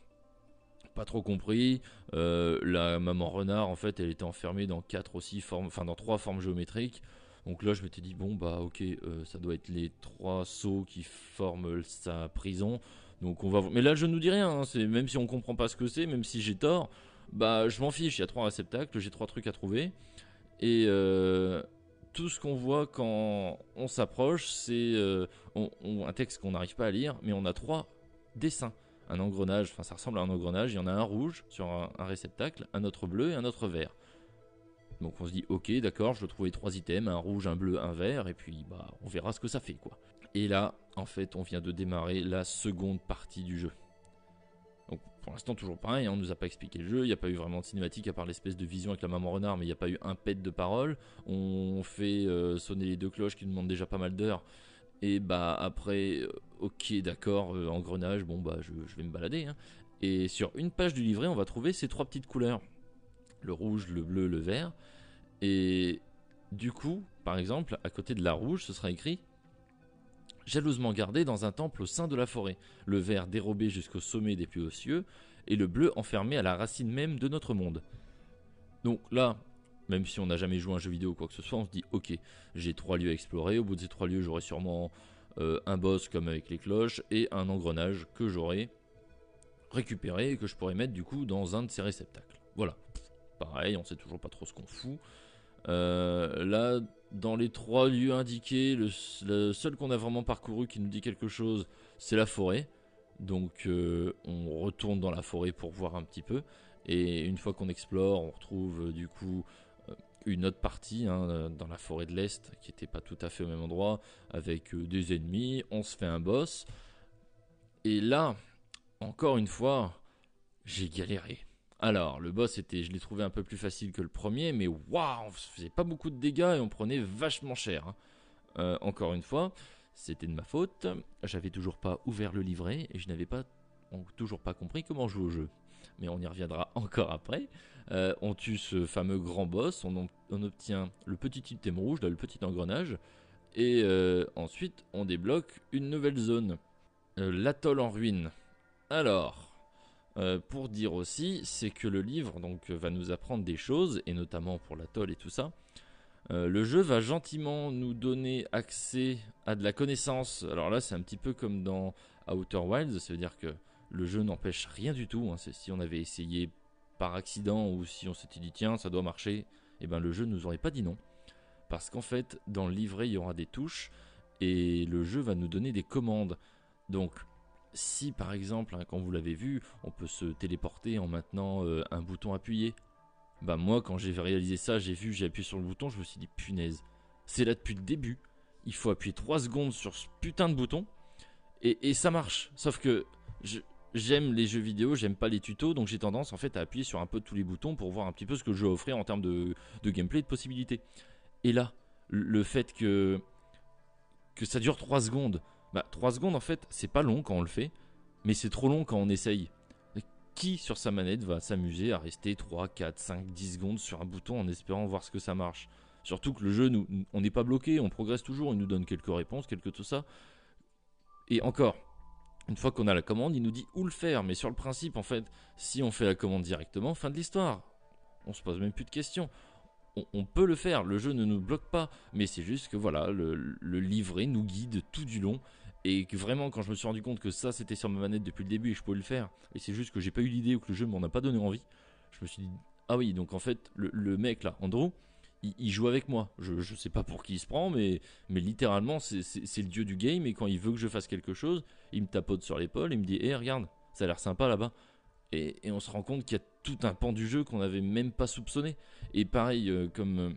pas trop compris. Euh, la maman renard, en fait, elle était enfermée dans quatre aussi formes, enfin dans trois formes géométriques. Donc là, je m'étais dit bon bah ok, euh, ça doit être les trois sauts qui forment sa prison. Donc on va. Mais là, je ne nous dis rien. Hein. même si on comprend pas ce que c'est, même si j'ai tort, bah je m'en fiche. Il y a trois réceptacles, j'ai trois trucs à trouver et euh, tout ce qu'on voit quand on s'approche, c'est un texte qu'on n'arrive pas à lire, mais on a trois dessins un engrenage, enfin ça ressemble à un engrenage, il y en a un rouge sur un, réceptacle, un autre bleu et un autre vert. Donc on se dit ok d'accord, je dois trouver trois items, un rouge, un bleu, un vert, et puis bah on verra ce que ça fait quoi. Et là, en fait, on vient de démarrer la seconde partie du jeu. Pour l'instant, toujours pareil, hein, on nous a pas expliqué le jeu, il n'y a pas eu vraiment de cinématique à part l'espèce de vision avec la maman renard, mais il n'y a pas eu un pet de parole. On fait euh, sonner les deux cloches qui demandent déjà pas mal d'heures. Et bah après, euh, ok, d'accord, euh, engrenage, bon bah je, vais me balader. Hein. Et sur une page du livret, on va trouver ces trois petites couleurs le rouge, le bleu, le vert. Et du coup, par exemple, à côté de la rouge, ce sera écrit jalousement gardé dans un temple au sein de la forêt, le vert dérobé jusqu'au sommet des plus hauts cieux, et le bleu enfermé à la racine même de notre monde. Donc là, même si on n'a jamais joué à un jeu vidéo ou quoi que ce soit, on se dit ok, j'ai trois lieux à explorer, au bout de ces trois lieux j'aurai sûrement euh, un boss comme avec les cloches et un engrenage que j'aurai récupéré et que je pourrais mettre du coup dans un de ces réceptacles. Voilà, pareil, on sait toujours pas trop ce qu'on fout. Euh, là, dans les trois lieux indiqués, le, seul qu'on a vraiment parcouru qui nous dit quelque chose, c'est la forêt. Donc euh, on retourne dans la forêt pour voir un petit peu. Et une fois qu'on explore, on retrouve euh, du coup une autre partie hein, dans la forêt de l'Est qui n'était pas tout à fait au même endroit, avec des ennemis, on se fait un boss. Et là, encore une fois, j'ai galéré. Alors, le boss était, je l'ai trouvé un peu plus facile que le premier, mais waouh, on faisait pas beaucoup de dégâts et on prenait vachement cher. Hein. Euh, encore une fois, c'était de ma faute. J'avais toujours pas ouvert le livret et je n'avais pas, toujours pas compris comment jouer au jeu. Mais on y reviendra encore après. Euh, on tue ce fameux grand boss, on, obtient le petit item rouge, le petit engrenage, et euh, ensuite on débloque une nouvelle zone, l'atoll en ruine. Alors, euh, pour dire aussi, c'est que le livre donc va nous apprendre des choses, et notamment pour l'atoll et tout ça. Euh, le jeu va gentiment nous donner accès à de la connaissance. Alors là, c'est un petit peu comme dans Outer Wilds, ça veut dire que le jeu n'empêche rien du tout. Hein. Si on avait essayé par accident ou si on s'était dit tiens, ça doit marcher, et eh ben le jeu nous aurait pas dit non. Parce qu'en fait, dans le livret, il y aura des touches et le jeu va nous donner des commandes. Donc, si par exemple, hein, quand vous l'avez vu, on peut se téléporter en maintenant euh, un bouton appuyé, bah moi quand j'ai réalisé ça, j'ai vu, j'ai appuyé sur le bouton, je me suis dit punaise, c'est là depuis le début, il faut appuyer 3 secondes sur ce putain de bouton, et, ça marche, sauf que j'aime les jeux vidéo, j'aime pas les tutos, donc j'ai tendance en fait à appuyer sur un peu tous les boutons pour voir un petit peu ce que le jeu offrir en termes de, de gameplay et de possibilités. Et là, le fait que, que ça dure 3 secondes, bah 3 secondes en fait, c'est pas long quand on le fait, mais c'est trop long quand on essaye. Qui sur sa manette va s'amuser à rester 3, 4, 5, 10 secondes sur un bouton en espérant voir ce que ça marche? Surtout que le jeu, nous, on n'est pas bloqué, on progresse toujours, il nous donne quelques réponses, quelques tout ça. Et encore, une fois qu'on a la commande, il nous dit où le faire. Mais sur le principe, en fait, si on fait la commande directement, fin de l'histoire. On se pose même plus de questions on, peut le faire, le jeu ne nous bloque pas, mais c'est juste que voilà, le, livret nous guide tout du long. Et que vraiment, quand je me suis rendu compte que ça c'était sur ma manette depuis le début et je pouvais le faire, et c'est juste que j'ai pas eu l'idée ou que le jeu m'en a pas donné envie, je me suis dit, ah oui, donc en fait, le, mec là, Andrew, il, joue avec moi. Je, sais pas pour qui il se prend, mais, mais littéralement, c'est le dieu du game. Et quand il veut que je fasse quelque chose, il me tapote sur l'épaule, il me dit Hé, regarde, ça a l'air sympa là-bas. Et, on se rend compte qu'il y a tout un pan du jeu qu'on n'avait même pas soupçonné. Et pareil, euh, comme euh,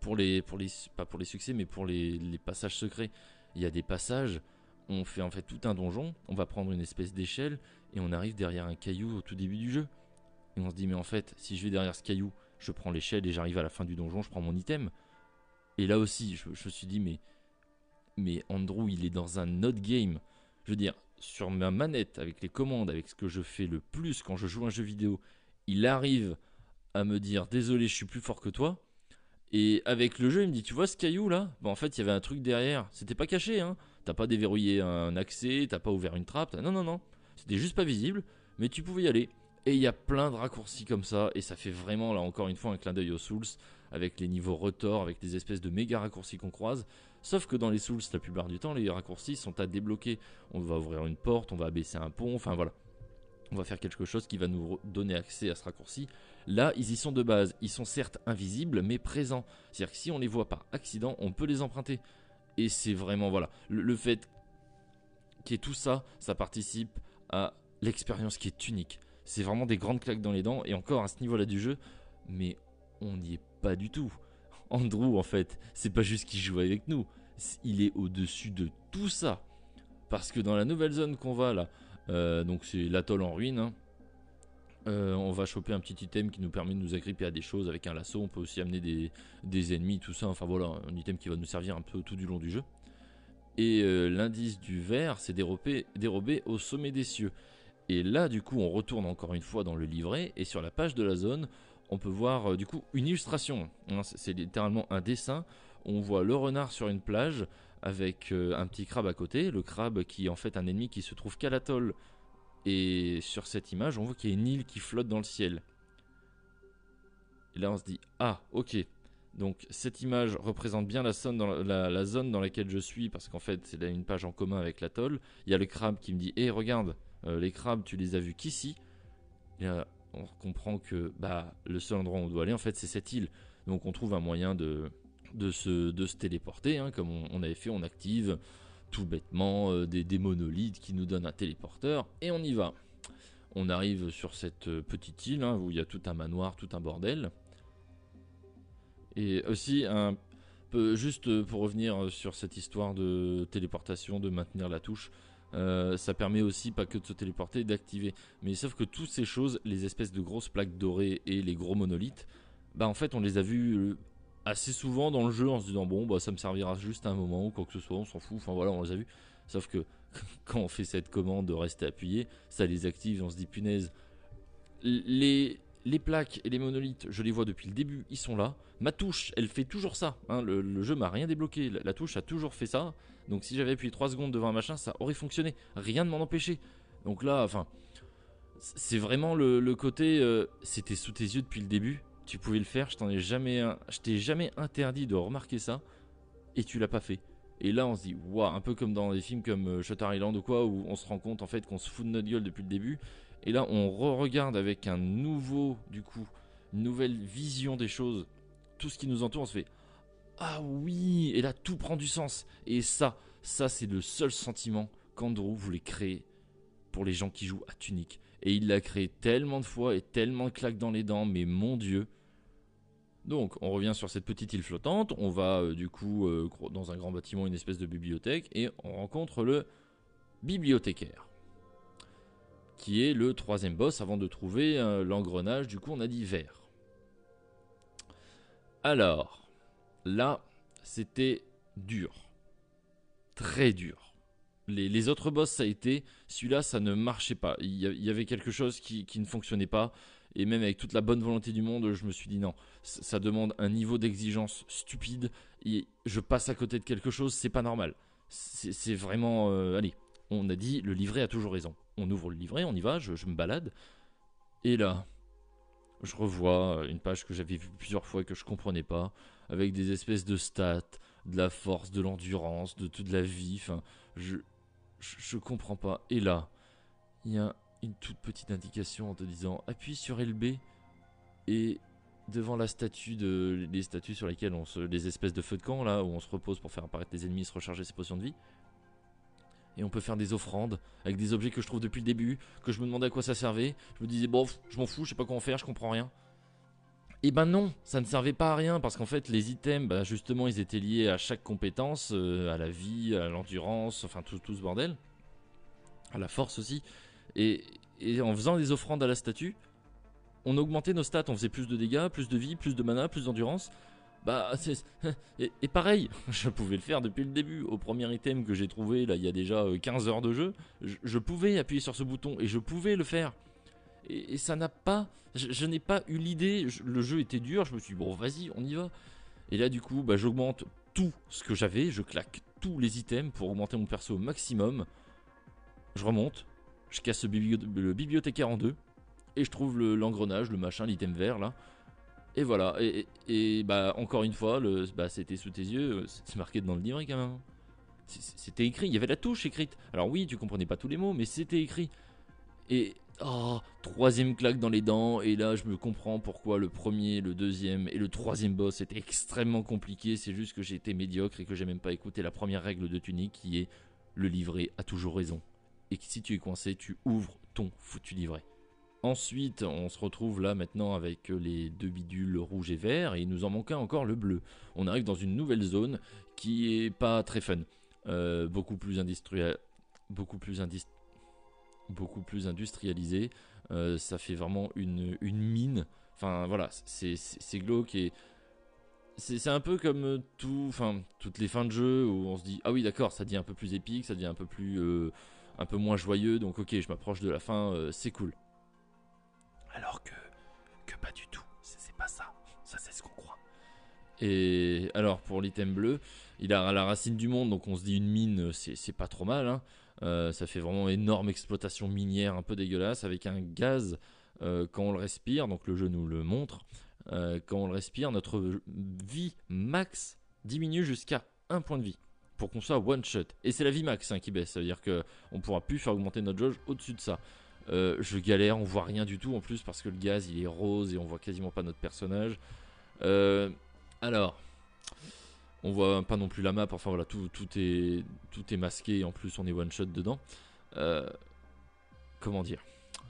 pour les, pour les, pas pour les succès, mais pour les, passages secrets, il y a des passages, on fait en fait tout un donjon, on va prendre une espèce d'échelle et on arrive derrière un caillou au tout début du jeu. Et on se dit, mais en fait, si je vais derrière ce caillou, je prends l'échelle et j'arrive à la fin du donjon, je prends mon item. Et là aussi, je, me suis dit, mais, mais Andrew, il est dans un autre game. Je veux dire, sur ma manette, avec les commandes, avec ce que je fais le plus quand je joue un jeu vidéo, il arrive à me dire désolé, je suis plus fort que toi. Et avec le jeu, il me dit tu vois ce caillou là? Bah, En fait, il y avait un truc derrière. C'était pas caché, hein. T'as pas déverrouillé un accès, t'as pas ouvert une trappe. Non, non, non. C'était juste pas visible, mais tu pouvais y aller. Et il y a plein de raccourcis comme ça, et ça fait vraiment, là encore une fois, un clin d'œil aux Souls, avec les niveaux retors, avec des espèces de méga raccourcis qu'on croise. Sauf que dans les Souls, la plupart du temps, les raccourcis sont à débloquer. On va ouvrir une porte, on va abaisser un pont, enfin voilà. On va faire quelque chose qui va nous donner accès à ce raccourci. Là, ils y sont de base. Ils sont certes invisibles, mais présents. C'est-à-dire que si on les voit par accident, on peut les emprunter. Et c'est vraiment, voilà, le, fait qu'il y ait tout ça, ça participe à l'expérience qui est unique. C'est vraiment des grandes claques dans les dents. Et encore à ce niveau-là du jeu, mais on n'y est pas du tout. Andrew, en fait, c'est pas juste qu'il joue avec nous, il est au-dessus de tout ça. Parce que dans la nouvelle zone qu'on va là, euh, donc c'est l'atoll en ruine, hein, Euh, on va choper un petit item qui nous permet de nous agripper à des choses avec un lasso. On peut aussi amener des, ennemis, tout ça. Enfin voilà, un item qui va nous servir un peu tout du long du jeu. Et euh, l'indice du vert, c'est dérobé, dérobé au sommet des cieux. Et là, du coup, on retourne encore une fois dans le livret. Et sur la page de la zone, on peut voir euh, du coup une illustration. Hein, c'est littéralement un dessin. On voit le renard sur une plage avec un petit crabe à côté. Le crabe qui est en fait un ennemi qui se trouve qu'à l'atoll et sur cette image, on voit qu'il y a une île qui flotte dans le ciel. Et là, on se dit Ah, ok. Donc, cette image représente bien la zone dans, laquelle je suis, parce qu'en fait, c'est une page en commun avec l'atoll. Il y a le crabe qui me dit Hé, regarde, euh, les crabes, tu les as vus qu'ici. Et là, on comprend que bah, le seul endroit où on doit aller, en fait, c'est cette île. Donc, on trouve un moyen de, se, de se téléporter, hein, comme on avait fait, on active bêtement euh, des, monolithes qui nous donnent un téléporteur et on y va. On arrive sur cette euh, petite île hein, où il y a tout un manoir, tout un bordel. Et aussi un peu juste pour revenir sur cette histoire de téléportation, de maintenir la touche. Euh, ça permet aussi pas que de se téléporter, d'activer. Mais sauf que toutes ces choses, les espèces de grosses plaques dorées et les gros monolithes, bah en fait on les a vus assez souvent dans le jeu en se disant bon bah ça me servira juste un moment ou quoi que ce soit, on s'en fout, enfin voilà on les a vus. Sauf que quand on fait cette commande de rester appuyé, ça les active on se dit punaise. Les, plaques et les monolithes, je les vois depuis le début, ils sont là. Ma touche, elle fait toujours ça. Hein, le, jeu m'a rien débloqué. La, touche a toujours fait ça. Donc si j'avais appuyé 3 secondes devant un machin, ça aurait fonctionné. Rien ne m'en empêchait. Donc là, enfin, c'est vraiment le, côté. Euh, c'était sous tes yeux depuis le début tu pouvais le faire, je t'ai jamais interdit de remarquer ça, et tu l'as pas fait. Et là, on se dit, waouh, un peu comme dans des films comme euh, Shutter Island ou quoi, où on se rend compte en fait qu'on se fout de notre gueule depuis le début. Et là, on re-regarde avec un nouveau, du coup, une nouvelle vision des choses, tout ce qui nous entoure, on se fait, ah oui, et là, tout prend du sens. Et ça, ça, c'est le seul sentiment qu'Andrew voulait créer pour les gens qui jouent à Tunic. Et il l'a créé tellement de fois et tellement de claques dans les dents, mais mon dieu, donc, on revient sur cette petite île flottante. On va euh, du coup euh, dans un grand bâtiment, une espèce de bibliothèque, et on rencontre le bibliothécaire, qui est le troisième boss avant de trouver euh, l'engrenage. Du coup, on a dit vert. Alors, là, c'était dur, très dur. Les, autres boss, ça a été. Celui-là, ça ne marchait pas. Il y, avait quelque chose qui ne fonctionnait pas. Et même avec toute la bonne volonté du monde, je me suis dit non, ça demande un niveau d'exigence stupide. Et je passe à côté de quelque chose, c'est pas normal. C'est vraiment. Euh, allez, on a dit le livret a toujours raison. On ouvre le livret, on y va, je, me balade. Et là, je revois une page que j'avais vue plusieurs fois et que je comprenais pas, avec des espèces de stats, de la force, de l'endurance, de toute la vie. Enfin, je, je, comprends pas. Et là, il y a une toute petite indication en te disant appuie sur LB et devant la statue de les statues sur lesquelles on se les espèces de feux de camp là où on se repose pour faire apparaître les ennemis se recharger ses potions de vie. Et on peut faire des offrandes avec des objets que je trouve depuis le début que je me demandais à quoi ça servait. Je me disais bon je m'en fous je sais pas quoi faire je comprends rien et ben non ça ne servait pas à rien parce qu'en fait les items bah, justement ils étaient liés à chaque compétence euh, à la vie à l'endurance enfin tout, tout ce bordel à la force aussi et, en faisant des offrandes à la statue, on augmentait nos stats, on faisait plus de dégâts, plus de vie, plus de mana, plus d'endurance. Bah, et, et, pareil, je pouvais le faire depuis le début. Au premier item que j'ai trouvé, là, il y a déjà 15 euh, heures de jeu, je, pouvais appuyer sur ce bouton et je pouvais le faire. Et, ça n'a pas, je, n'ai pas eu l'idée. Le jeu était dur, je me suis dit bon, vas-y, on y va. Et là, du coup, bah, j'augmente tout ce que j'avais, je claque tous les items pour augmenter mon perso au maximum. Je remonte, je casse le, bibliothécaire en deux. Et je trouve l'engrenage, le, machin, l'item vert là. Et voilà. Et, bah encore une fois, bah, c'était sous tes yeux. C'est marqué dans le livret quand même. C'était écrit. Il y avait la touche écrite. Alors oui, tu comprenais pas tous les mots, mais c'était écrit. Et oh, troisième claque dans les dents. Et là, je me comprends pourquoi le premier, le deuxième et le troisième boss étaient extrêmement compliqués. C'est juste que j'ai été médiocre et que j'ai même pas écouté la première règle de Tunic qui est le livret a toujours raison et que si tu es coincé, tu ouvres ton foutu livret. Ensuite, on se retrouve là maintenant avec les deux bidules rouge et vert et il nous en manquait encore le bleu. On arrive dans une nouvelle zone qui est pas très fun, euh, beaucoup plus industriel, beaucoup plus beaucoup plus industrialisé. Euh, ça fait vraiment une, une mine. Enfin voilà, c'est glauque et c'est un peu comme euh, tout, enfin toutes les fins de jeu où on se dit ah oui d'accord, ça devient un peu plus épique, ça devient un peu plus, euh, un peu moins joyeux, donc ok, je m'approche de la fin, c'est cool. Alors que que pas du tout, c'est pas ça, ça c'est ce qu'on croit. Et alors pour l'item bleu, il a la racine du monde, donc on se dit une mine, c'est pas trop mal. Hein. Euh, ça fait vraiment énorme exploitation minière un peu dégueulasse avec un gaz euh, quand on le respire, donc le jeu nous le montre. Euh, quand on le respire, notre vie max diminue jusqu'à un point de vie pour qu'on soit one shot. Et c'est la vie max hein, qui baisse, ça veut dire qu'on pourra plus faire augmenter notre jauge au-dessus de ça. je galère, on voit rien du tout en plus parce que le gaz il est rose et on voit quasiment pas notre personnage. alors, on voit pas non plus la map, enfin voilà, tout, tout, est, tout est masqué, en plus on est one shot dedans. Euh, comment dire?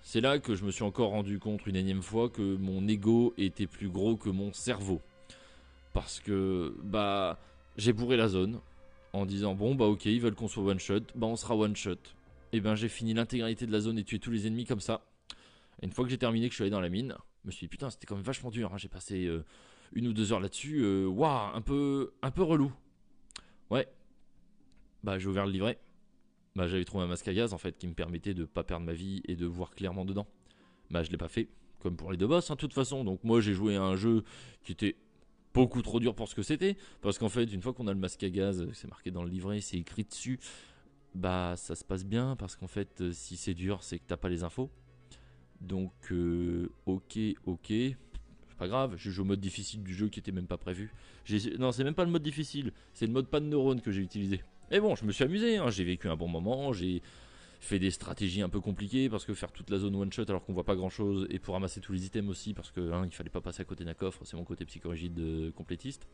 C'est là que je me suis encore rendu compte une énième fois que mon ego était plus gros que mon cerveau. Parce que, bah, j'ai bourré la zone en disant, bon, bah ok, ils veulent qu'on soit one shot, bah on sera one shot. Et ben j'ai fini l'intégralité de la zone et tué tous les ennemis comme ça. une fois que j'ai terminé, que je suis allé dans la mine, je me suis dit, putain, c'était quand même vachement dur, hein. j'ai passé... Euh, une ou deux heures là-dessus. Euh, waouh, un peu, un peu relou. Ouais. Bah, j'ai ouvert le livret. Bah, j'avais trouvé un masque à gaz en fait qui me permettait de pas perdre ma vie et de voir clairement dedans. Bah, je l'ai pas fait. Comme pour les deux boss, hein, de toute façon. Donc, moi, j'ai joué à un jeu qui était beaucoup trop dur pour ce que c'était. Parce qu'en fait, une fois qu'on a le masque à gaz, c'est marqué dans le livret, c'est écrit dessus. Bah, ça se passe bien parce qu'en fait, euh, si c'est dur, c'est que t'as pas les infos. Donc, euh, ok, ok pas grave, je joue au mode difficile du jeu qui était même pas prévu. Non, c'est même pas le mode difficile, c'est le mode pas de neurones que j'ai utilisé. Et bon, je me suis amusé, hein. j'ai vécu un bon moment, j'ai fait des stratégies un peu compliquées parce que faire toute la zone one shot alors qu'on voit pas grand chose et pour ramasser tous les items aussi parce que hein, il fallait pas passer à côté d'un coffre, c'est mon côté psychorigide de complétiste.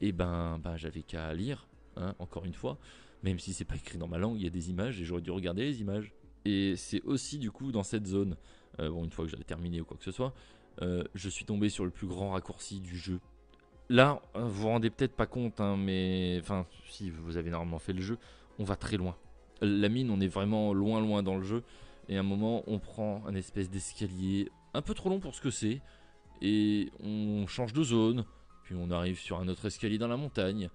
Et ben, ben j'avais qu'à lire, hein, encore une fois, même si c'est pas écrit dans ma langue, il y a des images et j'aurais dû regarder les images. Et c'est aussi du coup dans cette zone, euh, bon une fois que j'avais terminé ou quoi que ce soit, euh, je suis tombé sur le plus grand raccourci du jeu. Là, euh, vous vous rendez peut-être pas compte, hein, mais enfin, si vous avez normalement fait le jeu, on va très loin. La mine, on est vraiment loin, loin dans le jeu. Et à un moment, on prend un espèce d'escalier un peu trop long pour ce que c'est. Et on change de zone. Puis on arrive sur un autre escalier dans la montagne.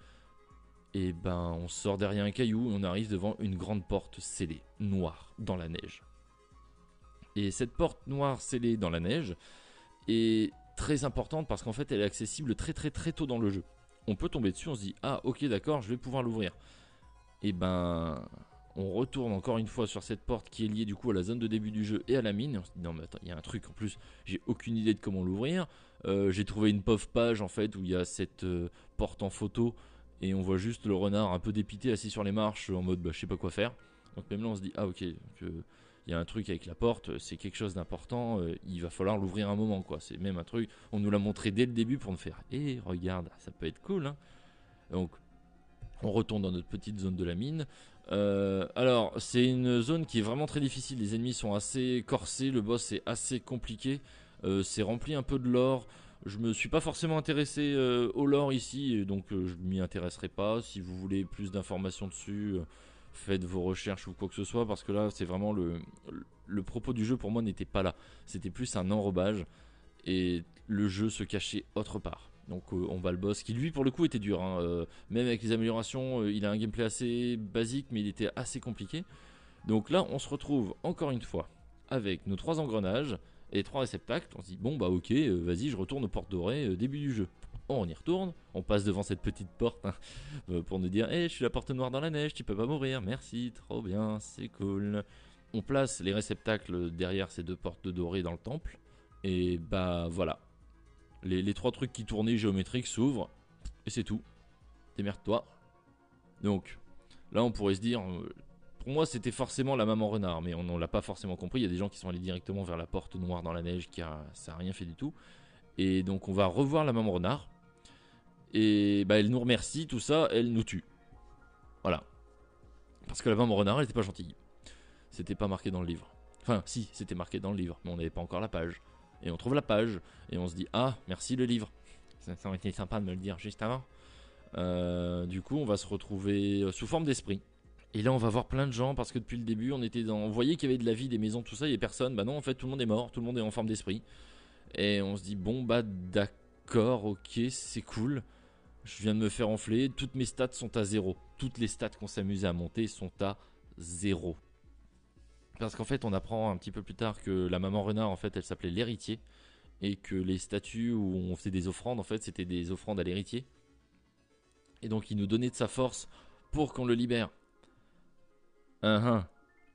Et ben, on sort derrière un caillou et on arrive devant une grande porte scellée, noire, dans la neige. Et cette porte noire scellée dans la neige, est très importante parce qu'en fait elle est accessible très très très tôt dans le jeu. On peut tomber dessus, on se dit ah ok d'accord je vais pouvoir l'ouvrir. Et ben on retourne encore une fois sur cette porte qui est liée du coup à la zone de début du jeu et à la mine. On se dit non mais attends il y a un truc en plus j'ai aucune idée de comment l'ouvrir. Euh, j'ai trouvé une pauvre page en fait où il y a cette euh, porte en photo et on voit juste le renard un peu dépité assis sur les marches en mode bah, je sais pas quoi faire. Donc même là on se dit ah ok il y a un truc avec la porte, c'est quelque chose d'important, euh, il va falloir l'ouvrir un moment, quoi. C'est même un truc, on nous l'a montré dès le début pour nous faire, hé, regarde, ça peut être cool, hein. Donc, on retourne dans notre petite zone de la mine. Euh, alors, c'est une zone qui est vraiment très difficile, les ennemis sont assez corsés, le boss est assez compliqué, euh, c'est rempli un peu de lore. Je me suis pas forcément intéressé au lore ici, donc je m'y intéresserai pas. Si vous voulez plus d'informations dessus, faites vos recherches ou quoi que ce soit parce que là c'est vraiment le, propos du jeu pour moi n'était pas là. C'était plus un enrobage et le jeu se cachait autre part. Donc euh, on va le boss qui lui pour le coup était dur hein. euh, même avec les améliorations euh, il a un gameplay assez basique mais il était assez compliqué. Donc là on se retrouve encore une fois avec nos trois engrenages et trois réceptacles. On se dit bon bah ok vas-y je retourne aux portes dorées début du jeu on y retourne, on passe devant cette petite porte hein, euh, pour nous dire Hé, je suis la porte noire dans la neige, tu peux pas mourir, merci, trop bien, c'est cool. On place les réceptacles derrière ces deux portes dorées dans le temple, et bah voilà. Les, trois trucs qui tournaient géométriques s'ouvrent, et c'est tout. Démerde-toi. Donc, là on pourrait se dire, euh, pour moi c'était forcément la maman renard, mais on ne l'a pas forcément compris. Il y a des gens qui sont allés directement vers la porte noire dans la neige, qui a, ça n'a rien fait du tout. Et donc on va revoir la maman renard. Et bah, elle nous remercie, tout ça, elle nous tue. Voilà. Parce que la maman renard, elle était pas gentille. C'était pas marqué dans le livre. Enfin, si, c'était marqué dans le livre, mais on n'avait pas encore la page. Et on trouve la page, et on se dit Ah, merci le livre. Ça, aurait été sympa de me le dire juste avant. Euh, du coup, on va se retrouver euh, sous forme d'esprit. Et là, on va voir plein de gens parce que depuis le début, on était dans. On voyait qu'il y avait de la vie, des maisons, tout ça, il y a personne. Bah non, en fait, tout le monde est mort, tout le monde est en forme d'esprit. Et on se dit, bon, bah d'accord, ok, c'est cool. Je viens de me faire enfler, toutes mes stats sont à zéro. Toutes les stats qu'on s'amusait à monter sont à zéro. Parce qu'en fait, on apprend un petit peu plus tard que la maman renard, en fait, elle s'appelait l'héritier. Et que les statues où on faisait des offrandes, en fait, c'était des offrandes à l'héritier. Et donc, il nous donnait de sa force pour qu'on le libère. Hein, hein.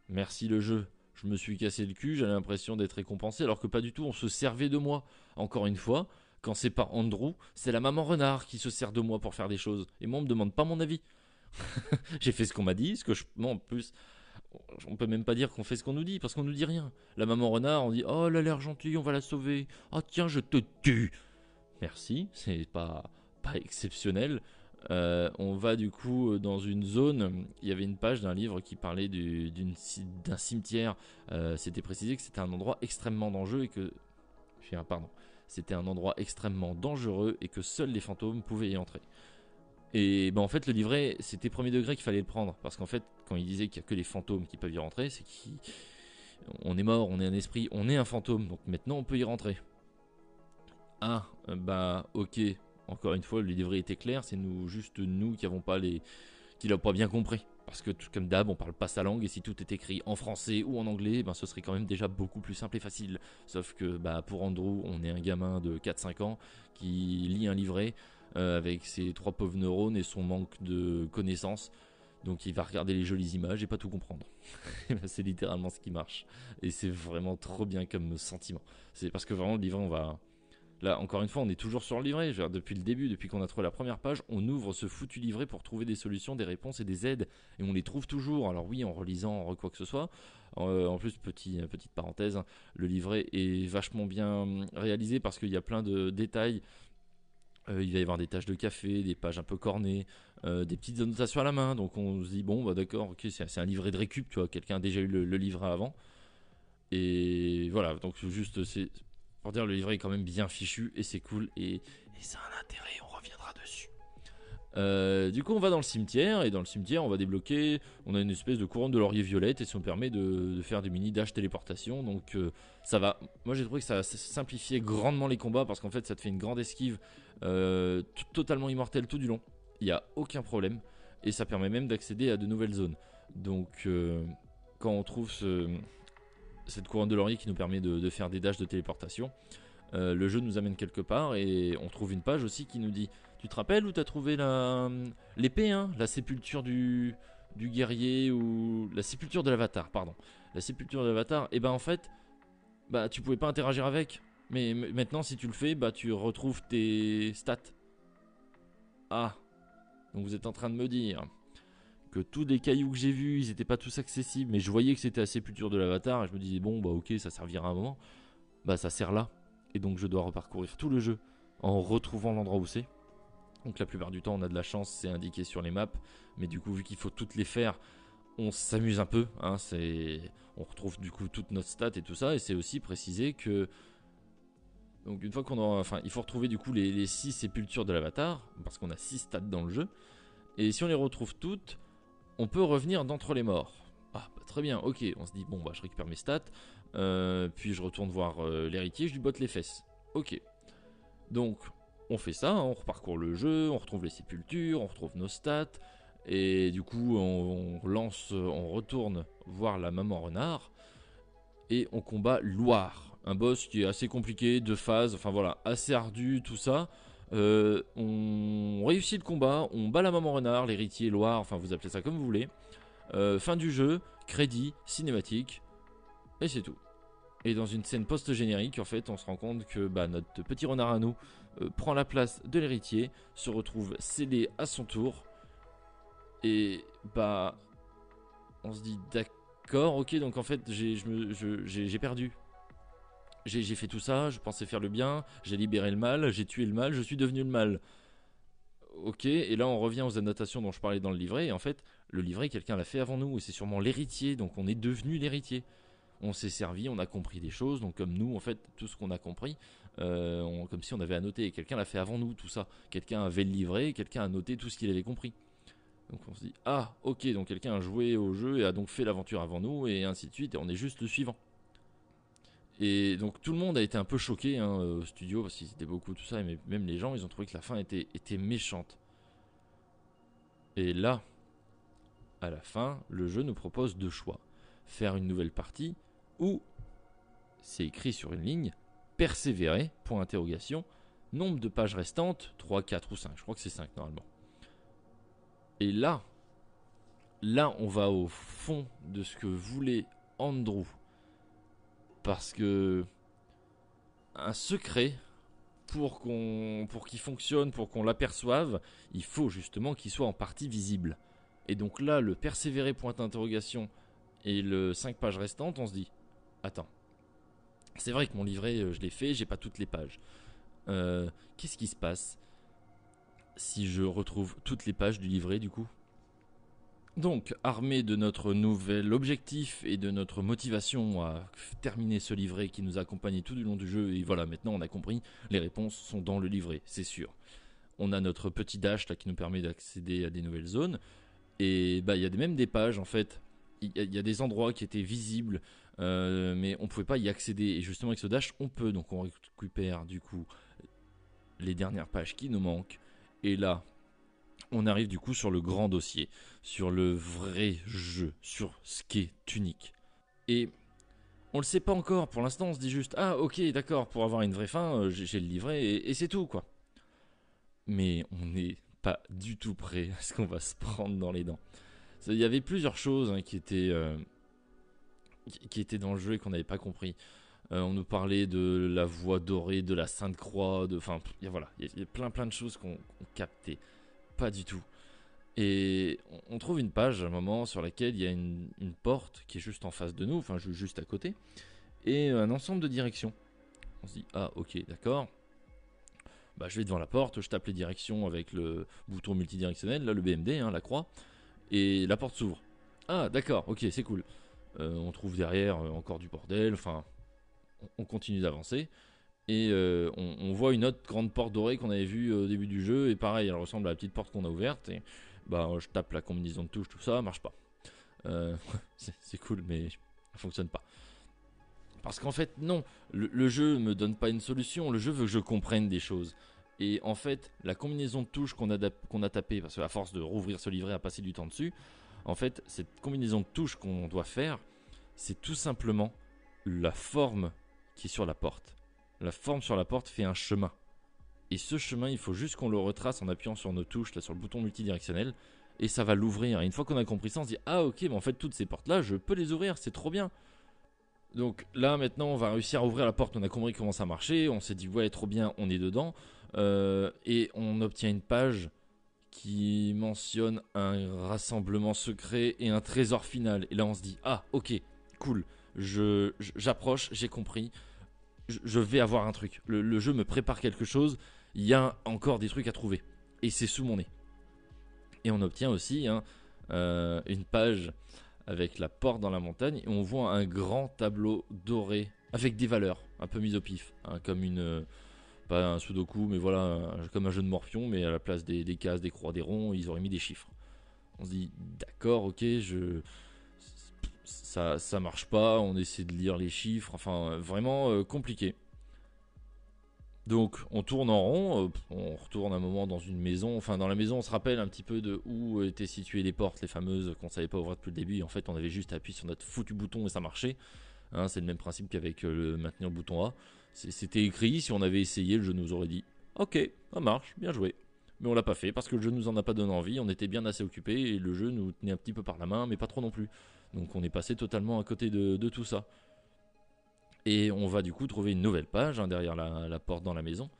Merci le jeu. Je me suis cassé le cul, j'avais l'impression d'être récompensé, alors que pas du tout, on se servait de moi. Encore une fois, quand c'est pas Andrew, c'est la maman renard qui se sert de moi pour faire des choses. Et moi, on me demande pas mon avis. J'ai fait ce qu'on m'a dit, ce que je. Non, en plus, on peut même pas dire qu'on fait ce qu'on nous dit, parce qu'on nous dit rien. La maman renard, on dit Oh, elle a l'air gentille, on va la sauver. Oh, tiens, je te tue. Merci, c'est pas, pas exceptionnel. Euh, on va du coup dans une zone. Il y avait une page d'un livre qui parlait d'un cimetière. Euh, c'était précisé que c'était un endroit extrêmement dangereux et que. Pardon. C'était un endroit extrêmement dangereux et que seuls les fantômes pouvaient y entrer. Et ben en fait, le livret, c'était premier degré qu'il fallait le prendre. Parce qu'en fait, quand il disait qu'il n'y a que les fantômes qui peuvent y rentrer, c'est qu'on est mort, on est un esprit, on est un fantôme. Donc maintenant, on peut y rentrer. Ah, bah ok, encore une fois, le livret était clair, c'est nous, juste nous qui n'avons pas les, qui l'ont pas bien compris. Parce que comme d'hab, on parle pas sa langue et si tout est écrit en français ou en anglais, ben ce serait quand même déjà beaucoup plus simple et facile. Sauf que bah, pour Andrew, on est un gamin de 4-5 ans qui lit un livret euh, avec ses trois pauvres neurones et son manque de connaissances. Donc il va regarder les jolies images et pas tout comprendre. Ben, c'est littéralement ce qui marche. Et c'est vraiment trop bien comme sentiment. C'est parce que vraiment le livret, on va, Là, encore une fois, on est toujours sur le livret. depuis le début, depuis qu'on a trouvé la première page, on ouvre ce foutu livret pour trouver des solutions, des réponses et des aides. Et on les trouve toujours. Alors oui, en relisant en quoi que ce soit. Euh, en plus, petit, euh, petite parenthèse, le livret est vachement bien hum, réalisé parce qu'il y a plein de détails. Euh, il va y avoir des taches de café, des pages un peu cornées, des petites annotations à la main. Donc on se dit, bon, bah d'accord, ok, c'est un livret de récup, tu vois, quelqu'un a déjà eu le, le livret avant. Et voilà, donc juste, c'est pour dire, le livret est quand même bien fichu et c'est cool et, ça a un intérêt, on reviendra dessus. Euh, du coup, on va dans le cimetière et dans le cimetière, on va débloquer. On a une espèce de couronne de laurier violette et ça nous permet de, faire des mini dash téléportation. Donc, euh, ça va. Moi, j'ai trouvé que ça simplifiait grandement les combats parce qu'en fait, ça te fait une grande esquive euh, totalement immortelle tout du long. Il n'y a aucun problème et ça permet même d'accéder à de nouvelles zones. Donc, quand on trouve ce, cette couronne de laurier qui nous permet de, faire des dashs de téléportation. Euh, le jeu nous amène quelque part et on trouve une page aussi qui nous dit Tu te rappelles où t'as trouvé la l'épée, hein la sépulture du, du guerrier ou la sépulture de l'avatar, pardon. La sépulture de l'avatar, et eh ben en fait, bah tu pouvais pas interagir avec. Mais maintenant, si tu le fais, bah tu retrouves tes stats. Ah, donc vous êtes en train de me dire que tous les cailloux que j'ai vus, ils n'étaient pas tous accessibles, mais je voyais que c'était plus dur de l'avatar, et je me disais, bon, bah ok, ça servira un moment. Bah ça sert là, et donc je dois reparcourir tout le jeu en retrouvant l'endroit où c'est. Donc la plupart du temps, on a de la chance, c'est indiqué sur les maps, mais du coup, vu qu'il faut toutes les faire, on s'amuse un peu. Hein, c'est, on retrouve du coup toutes nos stats et tout ça, et c'est aussi précisé que donc une fois qu'on a, enfin, il faut retrouver du coup les 6 sépultures de l'avatar, parce qu'on a 6 stats dans le jeu. Et si on les retrouve toutes, on peut revenir d'entre les morts. Ah, bah, très bien, ok. On se dit, bon, bah, je récupère mes stats. Euh, puis je retourne voir euh, l'héritier, je lui botte les fesses. Ok. Donc, on fait ça, hein, on reparcourt le jeu, on retrouve les sépultures, on retrouve nos stats. Et du coup, on, lance, on retourne voir la maman renard. Et on combat Loire, un boss qui est assez compliqué, de phase, enfin voilà, assez ardu, tout ça. Euh, on réussit le combat, on bat la maman renard, l'héritier Loire, enfin vous appelez ça comme vous voulez. Euh, fin du jeu, crédit, cinématique, et c'est tout. Et dans une scène post-générique, en fait, on se rend compte que bah, notre petit renard à nous euh, prend la place de l'héritier, se retrouve scellé à son tour, et bah, on se dit d'accord, ok, donc en fait, j'ai perdu j'ai fait tout ça, je pensais faire le bien, j'ai libéré le mal, j'ai tué le mal, je suis devenu le mal. Ok, et là on revient aux annotations dont je parlais dans le livret, et en fait, le livret, quelqu'un l'a fait avant nous, et c'est sûrement l'héritier, donc on est devenu l'héritier. On s'est servi, on a compris des choses, donc comme nous, en fait, tout ce qu'on a compris, euh, comme si on avait annoté, et quelqu'un l'a fait avant nous, tout ça. Quelqu'un avait le livret, quelqu'un a noté tout ce qu'il avait compris. Donc on se dit ah ok donc quelqu'un a joué au jeu et a donc fait l'aventure avant nous et ainsi de suite et on est juste le suivant. Et donc tout le monde a été un peu choqué hein, au studio parce qu'ils étaient beaucoup tout ça mais même les gens ils ont trouvé que la fin était, était méchante. Et là, à la fin, le jeu nous propose deux choix. Faire une nouvelle partie ou c'est écrit sur une ligne persévérer point interrogation nombre de pages restantes 3 4 ou 5 je crois que c'est 5 normalement et là, là, on va au fond de ce que voulait Andrew. Parce que un secret, pour qu'on, pour qu'il fonctionne, pour qu'on l'aperçoive, il faut justement qu'il soit en partie visible. Et donc là, le persévérer point d'interrogation et le 5 pages restantes, on se dit, attends, c'est vrai que mon livret, euh, je l'ai fait, j'ai pas toutes les pages. Euh, qu'est-ce qui se passe si je retrouve toutes les pages du livret du coup? Donc, armé de notre nouvel objectif et de notre motivation à terminer ce livret qui nous a accompagné tout du long du jeu, et voilà, maintenant on a compris, les réponses sont dans le livret, c'est sûr. On a notre petit dash là qui nous permet d'accéder à des nouvelles zones, et bah il y a même des pages en fait, il y, a des endroits qui étaient visibles, euh, mais on pouvait pas y accéder, et justement avec ce dash on peut, donc on récupère du coup les dernières pages qui nous manquent, et là, on arrive du coup sur le grand dossier, sur le vrai jeu, sur ce qui est unique. Et on le sait pas encore, pour l'instant on se dit juste Ah ok d'accord, pour avoir une vraie fin, euh, j'ai le livret et, c'est tout quoi. Mais on n'est pas du tout prêt à ce qu'on va se prendre dans les dents. Il y avait plusieurs choses hein, qui, étaient, euh, qui étaient dans le jeu et qu'on n'avait pas compris. Euh, on nous parlait de la voix dorée, de la Sainte Croix, de, enfin, voilà, il y, a plein plein de choses qu'on captait, pas du tout. Et on, trouve une page à un moment sur laquelle il y a une, porte qui est juste en face de nous, enfin juste à côté, et un ensemble de directions. On se dit ah ok d'accord. Bah, je vais devant la porte, je tape les directions avec le bouton multidirectionnel, là le BMD, hein, la croix, et la porte s'ouvre. Ah d'accord, ok c'est cool. Euh, on trouve derrière euh, encore du bordel, enfin on continue d'avancer. Et euh, on, voit une autre grande porte dorée qu'on avait vue au début du jeu. Et pareil, elle ressemble à la petite porte qu'on a ouverte. Et bah, je tape la combinaison de touches, tout ça, marche pas. Euh, c'est cool, mais ça fonctionne pas. Parce qu'en fait, non, le, jeu me donne pas une solution. Le jeu veut que je comprenne des choses. Et en fait, la combinaison de touches qu'on a, qu'on a tapé, parce qu'à force de rouvrir ce livret, à passer du temps dessus, en fait, cette combinaison de touches qu'on doit faire, c'est tout simplement la forme qui est sur la porte. La forme sur la porte fait un chemin. Et ce chemin, il faut juste qu'on le retrace en appuyant sur nos touches, là sur le bouton multidirectionnel, et ça va l'ouvrir. Et une fois qu'on a compris ça, on se dit Ah ok, mais en fait toutes ces portes-là, je peux les ouvrir, c'est trop bien. Donc là maintenant, on va réussir à ouvrir la porte. On a compris comment ça marchait. On s'est dit ouais, trop bien, on est dedans. Euh, et on obtient une page qui mentionne un rassemblement secret et un trésor final. Et là, on se dit ah ok, cool j'approche, j'ai compris, je, vais avoir un truc. Le, jeu me prépare quelque chose, il y a encore des trucs à trouver. Et c'est sous mon nez. Et on obtient aussi hein, euh, une page avec la porte dans la montagne et on voit un grand tableau doré avec des valeurs un peu mises au pif, hein, comme une pas un sudoku mais voilà comme un jeu de morpion mais à la place des, des, cases, des croix, des ronds, ils auraient mis des chiffres. On se dit d'accord, ok, je ça, ça marche pas, on essaie de lire les chiffres, enfin euh, vraiment euh, compliqué. Donc on tourne en rond, euh, on retourne un moment dans une maison, enfin dans la maison on se rappelle un petit peu de où étaient situées les portes, les fameuses qu'on savait pas ouvrir depuis le début, en fait on avait juste appuyé sur notre foutu bouton et ça marchait. Hein, c'est le même principe qu'avec le maintenir le bouton A. C'était écrit, si on avait essayé, le jeu nous aurait dit Ok, ça marche, bien joué. Mais on l'a pas fait parce que le jeu nous en a pas donné envie, on était bien assez occupé et le jeu nous tenait un petit peu par la main, mais pas trop non plus. Donc on est passé totalement à côté de, tout ça. Et on va du coup trouver une nouvelle page hein, derrière la, porte dans la maison,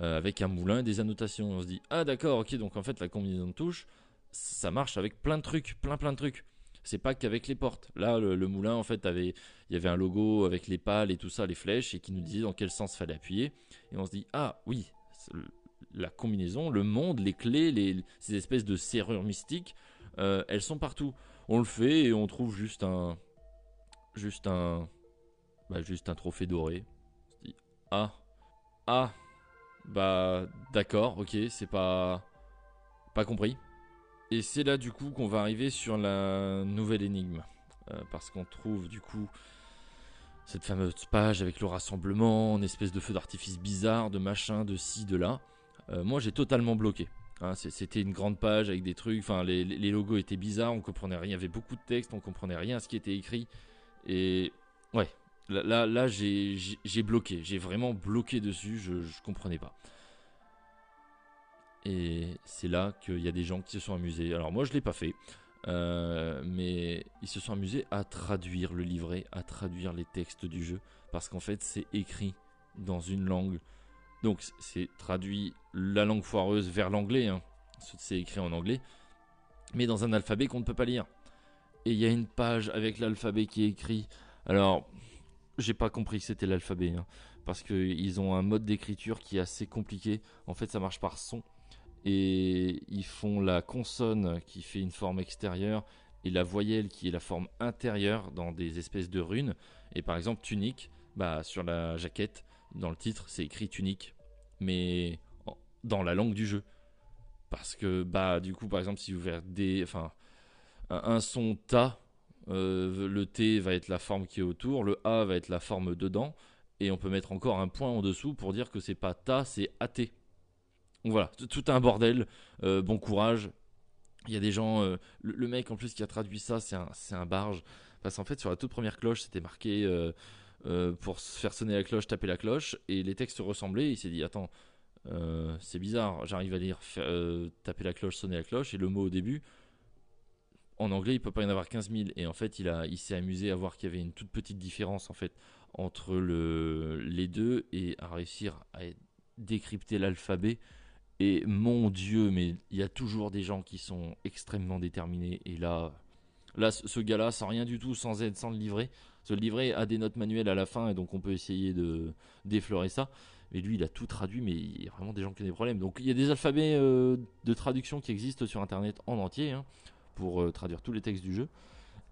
euh, avec un moulin et des annotations. On se dit, ah d'accord, ok, donc en fait la combinaison de touches, ça marche avec plein de trucs, plein plein de trucs. C'est pas qu'avec les portes. Là, le, moulin, en fait, avait, il y avait un logo avec les pales et tout ça, les flèches, et qui nous disait dans quel sens fallait appuyer. Et on se dit, ah oui, la combinaison, le monde, les clés, les, ces espèces de serrures mystiques, euh, elles sont partout on le fait et on trouve juste un juste un bah, juste un trophée doré. ah ah bah d'accord ok c'est pas pas compris Et c'est là du coup qu'on va arriver sur la nouvelle énigme. Euh, parce qu'on trouve du coup cette fameuse page avec le rassemblement, une espèce de feu d'artifice bizarre, de machin, de ci, de là. Euh, moi j'ai totalement bloqué. Hein, c'était une grande page avec des trucs, enfin les, logos étaient bizarres, on comprenait rien, il y avait beaucoup de texte, on comprenait rien à ce qui était écrit. Et ouais, là, là, j'ai bloqué, j'ai vraiment bloqué dessus, je, je comprenais pas. Et c'est là qu'il y a des gens qui se sont amusés. Alors moi je l'ai pas fait, euh, mais ils se sont amusés à traduire le livret, à traduire les textes du jeu, parce qu'en fait c'est écrit dans une langue. Donc c'est traduit la langue foireuse vers l'anglais, hein. c'est écrit en anglais, mais dans un alphabet qu'on ne peut pas lire. Et il y a une page avec l'alphabet qui est écrit. Alors, j'ai pas compris que c'était l'alphabet, hein, parce qu'ils ont un mode d'écriture qui est assez compliqué. En fait, ça marche par son et ils font la consonne qui fait une forme extérieure et la voyelle qui est la forme intérieure dans des espèces de runes. Et par exemple, tunique, bah, sur la jaquette, dans le titre, c'est écrit tunique, mais dans la langue du jeu. Parce que, bah, du coup, par exemple, si vous des, enfin, un, son ta, euh, le T va être la forme qui est autour, le A va être la forme dedans, et on peut mettre encore un point en dessous pour dire que c'est pas ta, c'est AT. Donc voilà, tout un bordel. Euh, bon courage. Il y a des gens. Euh, le, mec en plus qui a traduit ça, c'est un, un, barge. Parce qu'en fait, sur la toute première cloche, c'était marqué euh, pour faire sonner la cloche, taper la cloche. Et les textes ressemblaient. Il s'est dit Attends, c'est bizarre. J'arrive à lire taper la cloche, sonner la cloche. Et le mot au début, en anglais, il peut pas y en avoir 15 000. Et en fait, il, il s'est amusé à voir qu'il y avait une toute petite différence en fait entre le, les deux et à réussir à décrypter l'alphabet et mon Dieu, mais il y a toujours des gens qui sont extrêmement déterminés. Et là, là ce gars-là, sans rien du tout, sans aide, sans le livret. Ce livret a des notes manuelles à la fin, et donc on peut essayer de déflorer ça. Mais lui, il a tout traduit, mais il y a vraiment des gens qui ont des problèmes. Donc il y a des alphabets euh, de traduction qui existent sur Internet en entier, hein, pour euh, traduire tous les textes du jeu.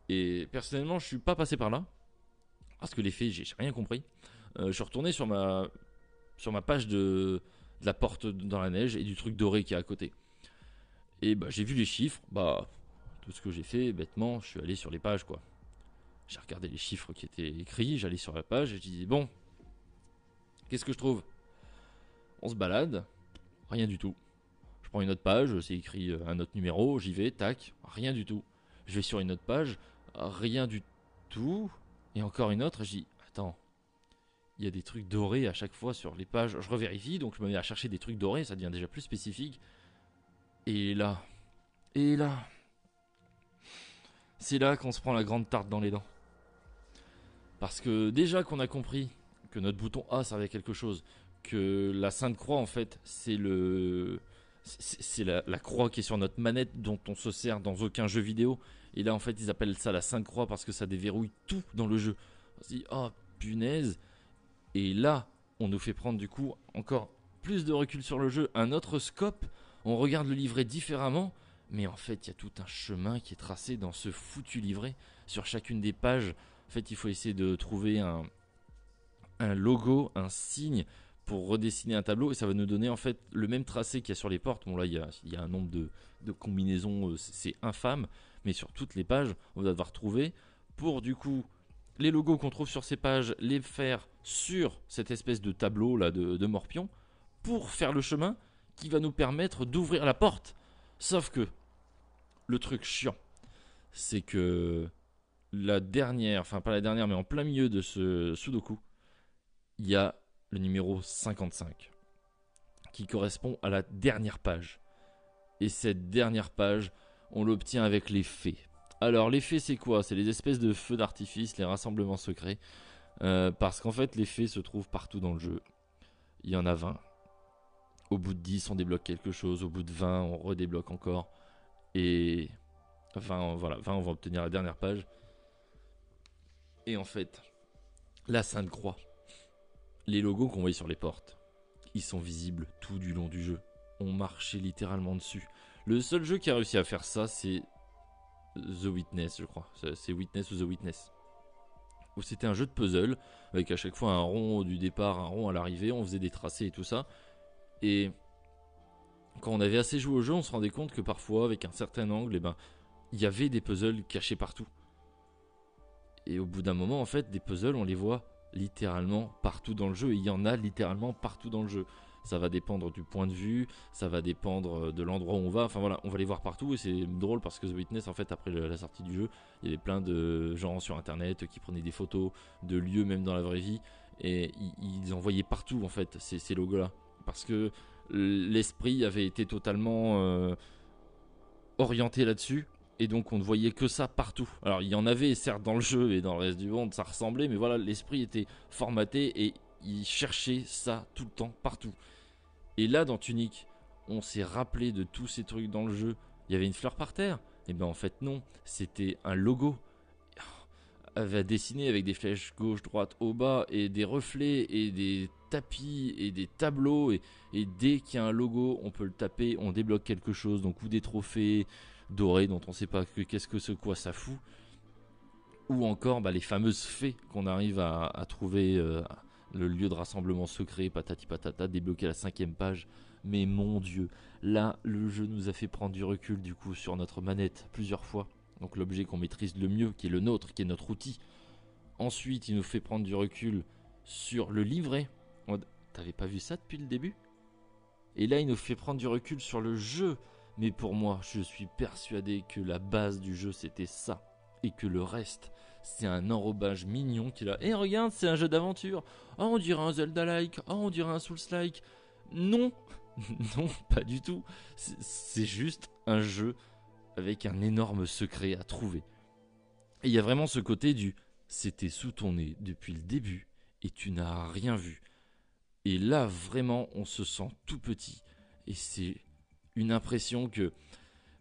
Et personnellement, je suis pas passé par là. Parce que les faits, j'ai rien compris. Euh, je suis retourné sur ma, sur ma page de de la porte dans la neige et du truc doré qui est à côté. Et bah j'ai vu les chiffres, bah tout ce que j'ai fait bêtement, je suis allé sur les pages quoi. J'ai regardé les chiffres qui étaient écrits, j'allais sur la page et je dis bon, qu'est-ce que je trouve? On se balade, rien du tout. Je prends une autre page, c'est écrit euh, un autre numéro, j'y vais, tac, rien du tout. Je vais sur une autre page, rien du tout. Et encore une autre, je dis attends, il y a des trucs dorés à chaque fois sur les pages. Je revérifie, donc je me mets à chercher des trucs dorés, ça devient déjà plus spécifique. Et là, et là, c'est là qu'on se prend la grande tarte dans les dents. Parce que déjà qu'on a compris que notre bouton A servait à quelque chose, que la Sainte Croix en fait c'est le c'est la, croix qui est sur notre manette dont on se sert dans aucun jeu vidéo. Et là en fait ils appellent ça la Sainte Croix parce que ça déverrouille tout dans le jeu. On se dit oh punaise et là, on nous fait prendre du coup encore plus de recul sur le jeu, un autre scope, on regarde le livret différemment, mais en fait, il y a tout un chemin qui est tracé dans ce foutu livret. Sur chacune des pages, fait, il faut essayer de trouver un, logo, un signe pour redessiner un tableau et ça va nous donner en fait le même tracé qu'il y a sur les portes. Bon là il y a, un nombre de, de combinaisons, euh, c'est infâme, mais sur toutes les pages on va devoir trouver pour du coup les logos qu'on trouve sur ces pages, les faire sur cette espèce de tableau là de, Morpion pour faire le chemin qui va nous permettre d'ouvrir la porte. Sauf que le truc chiant, c'est que la dernière, enfin pas la dernière, mais en plein milieu de ce Sudoku, il y a le numéro 55 qui correspond à la dernière page. Et cette dernière page, on l'obtient avec les faits. Alors l'effet c'est quoi? C'est les espèces de feux d'artifice, les rassemblements secrets. Euh, parce qu'en fait l'effet se trouve partout dans le jeu. Il y en a 20. Au bout de 10 on débloque quelque chose, au bout de 20 on redébloque encore. Et 20, voilà, 20 on va obtenir la dernière page. Et en fait, la Sainte Croix, les logos qu'on voit sur les portes, ils sont visibles tout du long du jeu. On marchait littéralement dessus. Le seul jeu qui a réussi à faire ça, c'est The Witness, je crois. C'est Witness ou The Witness. Où c'était un jeu de puzzle, avec à chaque fois un rond du départ, un rond à l'arrivée, on faisait des tracés et tout ça. Et quand on avait assez joué au jeu, on se rendait compte que parfois, avec un certain angle, eh ben, il y avait des puzzles cachés partout. Et au bout d'un moment, en fait, des puzzles, on les voit littéralement partout dans le jeu. Et il y en a littéralement partout dans le jeu. Ça va dépendre du point de vue, ça va dépendre de l'endroit où on va. Enfin voilà, on va les voir partout. Et c'est drôle parce que The Witness, en fait, après la sortie du jeu, il y avait plein de gens sur internet qui prenaient des photos de lieux, même dans la vraie vie. Et ils envoyaient partout, en fait, ces, ces logos-là. Parce que l'esprit avait été totalement euh, orienté là-dessus. Et donc on ne voyait que ça partout. Alors il y en avait certes dans le jeu et dans le reste du monde, ça ressemblait, mais voilà, l'esprit était formaté et il cherchait ça tout le temps, partout. Et là dans Tunic, on s'est rappelé de tous ces trucs dans le jeu. Il y avait une fleur par terre. Et eh bien en fait non, c'était un logo avait dessiné avec des flèches gauche, droite, au bas et des reflets et des tapis et des tableaux et, dès qu'il y a un logo, on peut le taper, on débloque quelque chose, donc ou des trophées dorés dont on ne sait pas qu'est-ce que ce quoi ça fout, ou encore bah, les fameuses fées qu'on arrive à, trouver euh, le lieu de rassemblement secret, patati patata, débloquer la cinquième page. Mais mon dieu, là le jeu nous a fait prendre du recul du coup sur notre manette plusieurs fois donc l'objet qu'on maîtrise le mieux, qui est le nôtre, qui est notre outil. Ensuite, il nous fait prendre du recul sur le livret. T'avais pas vu ça depuis le début? Et là, il nous fait prendre du recul sur le jeu. Mais pour moi, je suis persuadé que la base du jeu, c'était ça. Et que le reste, c'est un enrobage mignon qui a. Et regarde, c'est un jeu d'aventure. Oh, on dirait un Zelda-like. Oh, on dirait un Souls-like. Non, non, pas du tout. C'est juste un jeu avec un énorme secret à trouver. Et il y a vraiment ce côté du c'était sous ton nez depuis le début et tu n'as rien vu. Et là vraiment on se sent tout petit et c'est une impression que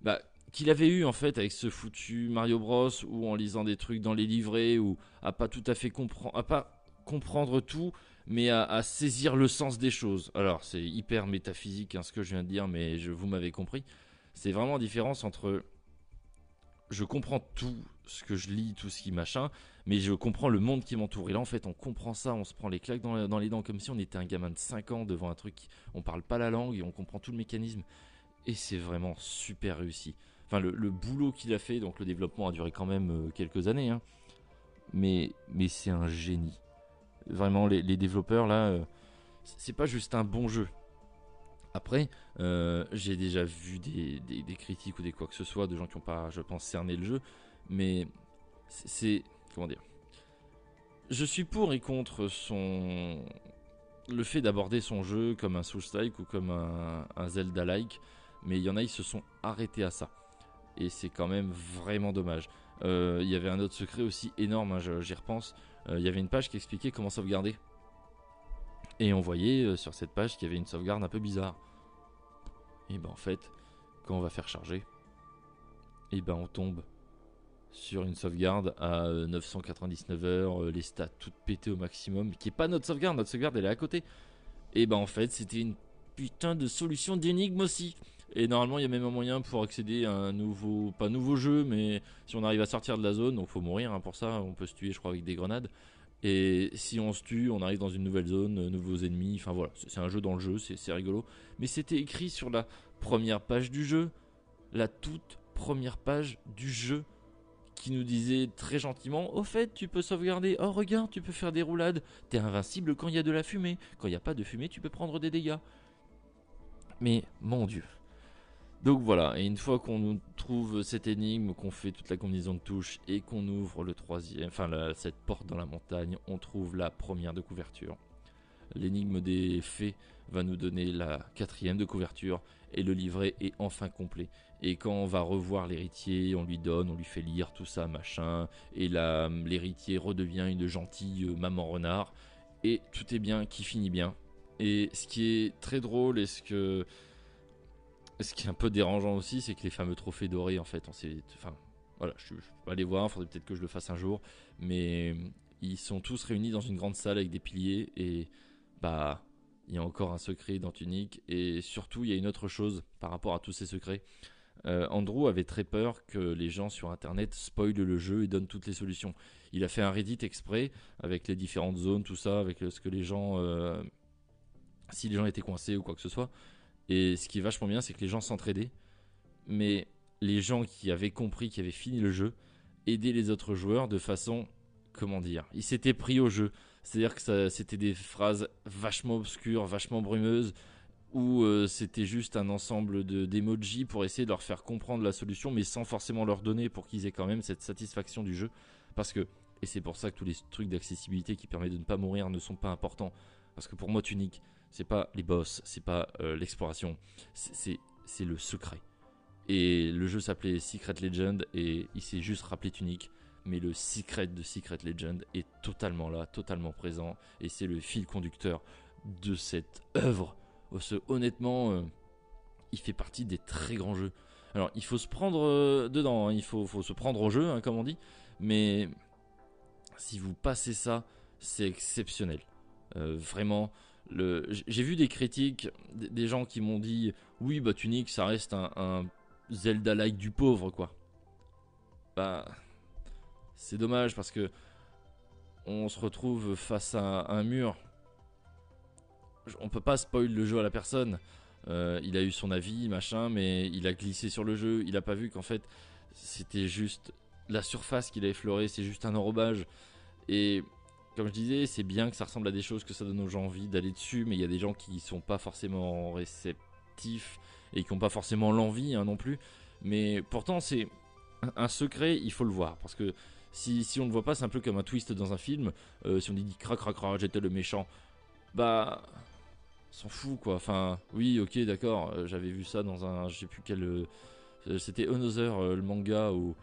bah, qu'il avait eu en fait avec ce foutu Mario Bros ou en lisant des trucs dans les livrets ou à pas tout à fait comprendre à pas comprendre tout mais à, saisir le sens des choses. Alors c'est hyper métaphysique hein, ce que je viens de dire mais je vous m'avez compris c'est vraiment la différence entre je comprends tout ce que je lis, tout ce qui machin, mais je comprends le monde qui m'entoure. Et là, en fait, on comprend ça, on se prend les claques dans, les dents comme si on était un gamin de 5 ans devant un truc, on parle pas la langue et on comprend tout le mécanisme. Et c'est vraiment super réussi. Enfin, le, boulot qu'il a fait, donc le développement a duré quand même euh, quelques années, hein. mais, c'est un génie. Vraiment, les, développeurs là, euh, c'est pas juste un bon jeu, après, euh, j'ai déjà vu des, critiques ou des quoi que ce soit de gens qui n'ont pas, je pense, cerné le jeu, mais c'est comment dire Je suis pour et contre son le fait d'aborder son jeu comme un Souls-like ou comme un, Zelda-like, mais il y en a, ils se sont arrêtés à ça, et c'est quand même vraiment dommage. Euh, il y avait un autre secret aussi énorme, hein, j'y repense. Euh, il y avait une page qui expliquait comment sauvegarder. Et on voyait euh, sur cette page qu'il y avait une sauvegarde un peu bizarre. Et ben en fait, quand on va faire charger, et ben on tombe sur une sauvegarde à 999 euh, heures, les stats toutes pétées au maximum, qui est pas notre sauvegarde, notre sauvegarde elle est à côté. Et ben en fait c'était une putain de solution d'énigme aussi. Et normalement il y a même un moyen pour accéder à un nouveau, pas nouveau jeu, mais si on arrive à sortir de la zone, donc faut mourir hein, pour ça, on peut se tuer je crois avec des grenades. Et si on se tue, on arrive dans une nouvelle zone, euh, nouveaux ennemis. Enfin voilà, c'est un jeu dans le jeu, c'est rigolo. Mais c'était écrit sur la première page du jeu, la toute première page du jeu, qui nous disait très gentiment Au fait, tu peux sauvegarder. Oh, regarde, tu peux faire des roulades. T'es invincible quand il y a de la fumée. Quand il n'y a pas de fumée, tu peux prendre des dégâts. Mais mon dieu, donc voilà, et une fois qu'on trouve cette énigme, qu'on fait toute la combinaison de touches et qu'on ouvre le troisième, enfin cette porte dans la montagne, on trouve la première de couverture. L'énigme des fées va nous donner la quatrième de couverture et le livret est enfin complet. Et quand on va revoir l'héritier, on lui donne, on lui fait lire tout ça, machin, et l'héritier redevient une gentille maman renard, et tout est bien, qui finit bien. Et ce qui est très drôle et ce que ce qui est un peu dérangeant aussi, c'est que les fameux trophées dorés, en fait, on sait, enfin, voilà, je, peux pas les voir, faudrait peut-être que je le fasse un jour, mais ils sont tous réunis dans une grande salle avec des piliers et bah il y a encore un secret dans Tunic et surtout il y a une autre chose par rapport à tous ces secrets. Euh, Andrew avait très peur que les gens sur internet spoilent le jeu et donnent toutes les solutions. Il a fait un Reddit exprès avec les différentes zones, tout ça, avec ce que les gens, euh, si les gens étaient coincés ou quoi que ce soit, Et ce qui est vachement bien, c'est que les gens s'entraidaient. Mais les gens qui avaient compris, qui avaient fini le jeu, aidaient les autres joueurs de façon, comment dire, ils s'étaient pris au jeu. C'est-à-dire que c'était des phrases vachement obscures, vachement brumeuses, où euh, c'était juste un ensemble d'emojis pour essayer de leur faire comprendre la solution, mais sans forcément leur donner pour qu'ils aient quand même cette satisfaction du jeu. Parce que, et c'est pour ça que tous les trucs d'accessibilité qui permettent de ne pas mourir ne sont pas importants. Parce que pour moi, Tunic, c'est pas les boss, c'est pas euh, l'exploration, c'est le secret. Et le jeu s'appelait Secret Legend et il s'est juste rappelé Tunic. Mais le secret de Secret Legend est totalement là, totalement présent. Et c'est le fil conducteur de cette œuvre. honnêtement, euh, il fait partie des très grands jeux. Alors, il faut se prendre euh, dedans, hein. il faut, se prendre au jeu, hein, comme on dit. Mais si vous passez ça, c'est exceptionnel. vraiment, j'ai vu des critiques, des gens qui m'ont dit oui, bah Tunic, ça reste un, Zelda-like du pauvre, quoi. Bah, c'est dommage parce que on se retrouve face à un mur. On peut pas spoil le jeu à la personne. Euh, il a eu son avis, machin, mais il a glissé sur le jeu. Il a pas vu qu'en fait, c'était juste la surface qu'il a effleuré, c'est juste un enrobage. Et comme je disais, c'est bien que ça ressemble à des choses, que ça donne aux gens envie d'aller dessus, mais il y a des gens qui sont pas forcément réceptifs et qui n'ont pas forcément l'envie hein, non plus. Mais pourtant, c'est un secret, il faut le voir. Parce que si, on ne le voit pas, c'est un peu comme un twist dans un film. Euh, si on dit crac crac crac, j'étais le méchant, bah. S'en fout quoi. Enfin, oui, ok, d'accord. Euh, j'avais vu ça dans un. Je sais plus quel. Euh, c'était Another, le manga, ou,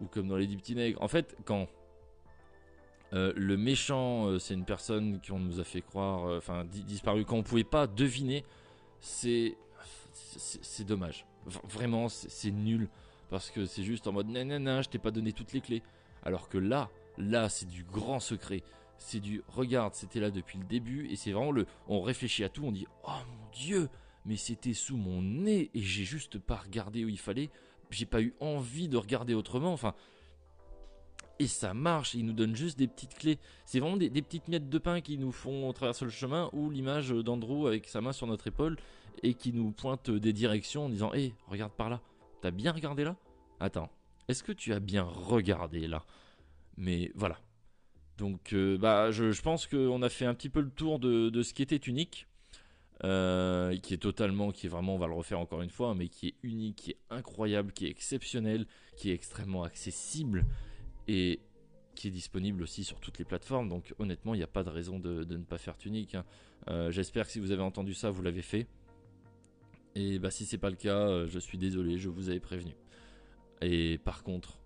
ou comme dans Les Dix Petits Nègres. En fait, quand euh, le méchant, euh, c'est une personne qu'on nous a fait croire, euh, enfin disparu, qu'on pouvait pas deviner. C'est c'est dommage. vraiment, c'est nul parce que c'est juste en mode nanana, je t'ai pas donné toutes les clés. Alors que là, là, c'est du grand secret. C'est du regarde, c'était là depuis le début et c'est vraiment le. On réfléchit à tout, on dit oh mon dieu, mais c'était sous mon nez et j'ai juste pas regardé où il fallait. J'ai pas eu envie de regarder autrement. Enfin, et ça marche, ils nous donnent juste des petites clés. C'est vraiment des, petites miettes de pain qui nous font traverser le chemin ou l'image d'Andrew avec sa main sur notre épaule et qui nous pointe des directions en disant Hé, regarde par là. T'as bien regardé là? Attends, est-ce que tu as bien regardé là? Mais voilà. Donc, euh, bah, je, pense qu'on a fait un petit peu le tour de, ce qui était unique. Euh, qui est totalement, qui est vraiment, on va le refaire encore une fois, mais qui est unique, qui est incroyable, qui est exceptionnel, qui est extrêmement accessible et qui est disponible aussi sur toutes les plateformes. Donc honnêtement, il n'y a pas de raison de, ne pas faire Tunic. Hein. Euh, j'espère que si vous avez entendu ça, vous l'avez fait. Et bah, si c'est pas le cas, euh, je suis désolé, je vous avais prévenu. Et par contre,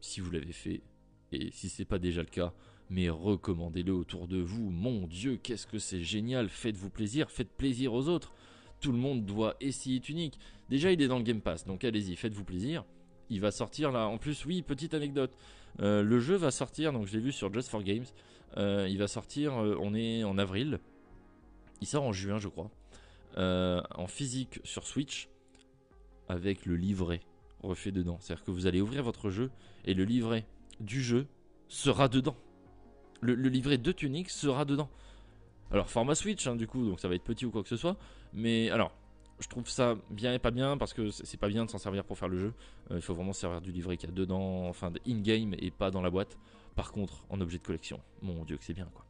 si vous l'avez fait, et si c'est pas déjà le cas, mais recommandez-le autour de vous. Mon Dieu, qu'est-ce que c'est génial! Faites-vous plaisir, faites plaisir aux autres. Tout le monde doit essayer Tunic. Déjà, il est dans le Game Pass, donc allez-y, faites-vous plaisir il va sortir là. En plus, oui, petite anecdote. Euh, le jeu va sortir, donc je l'ai vu sur Just for Games. Euh, il va sortir, euh, on est en avril. Il sort en juin, je crois. en physique sur Switch. Avec le livret refait dedans. C'est-à-dire que vous allez ouvrir votre jeu et le livret du jeu sera dedans. Le, livret de Tunic sera dedans. Alors, format Switch, hein, du coup, donc ça va être petit ou quoi que ce soit. Mais alors, je trouve ça bien et pas bien parce que c'est pas bien de s'en servir pour faire le jeu. Euh, il faut vraiment se servir du livret qu'il y a dedans, enfin in-game et pas dans la boîte. Par contre, en objet de collection, mon dieu que c'est bien quoi.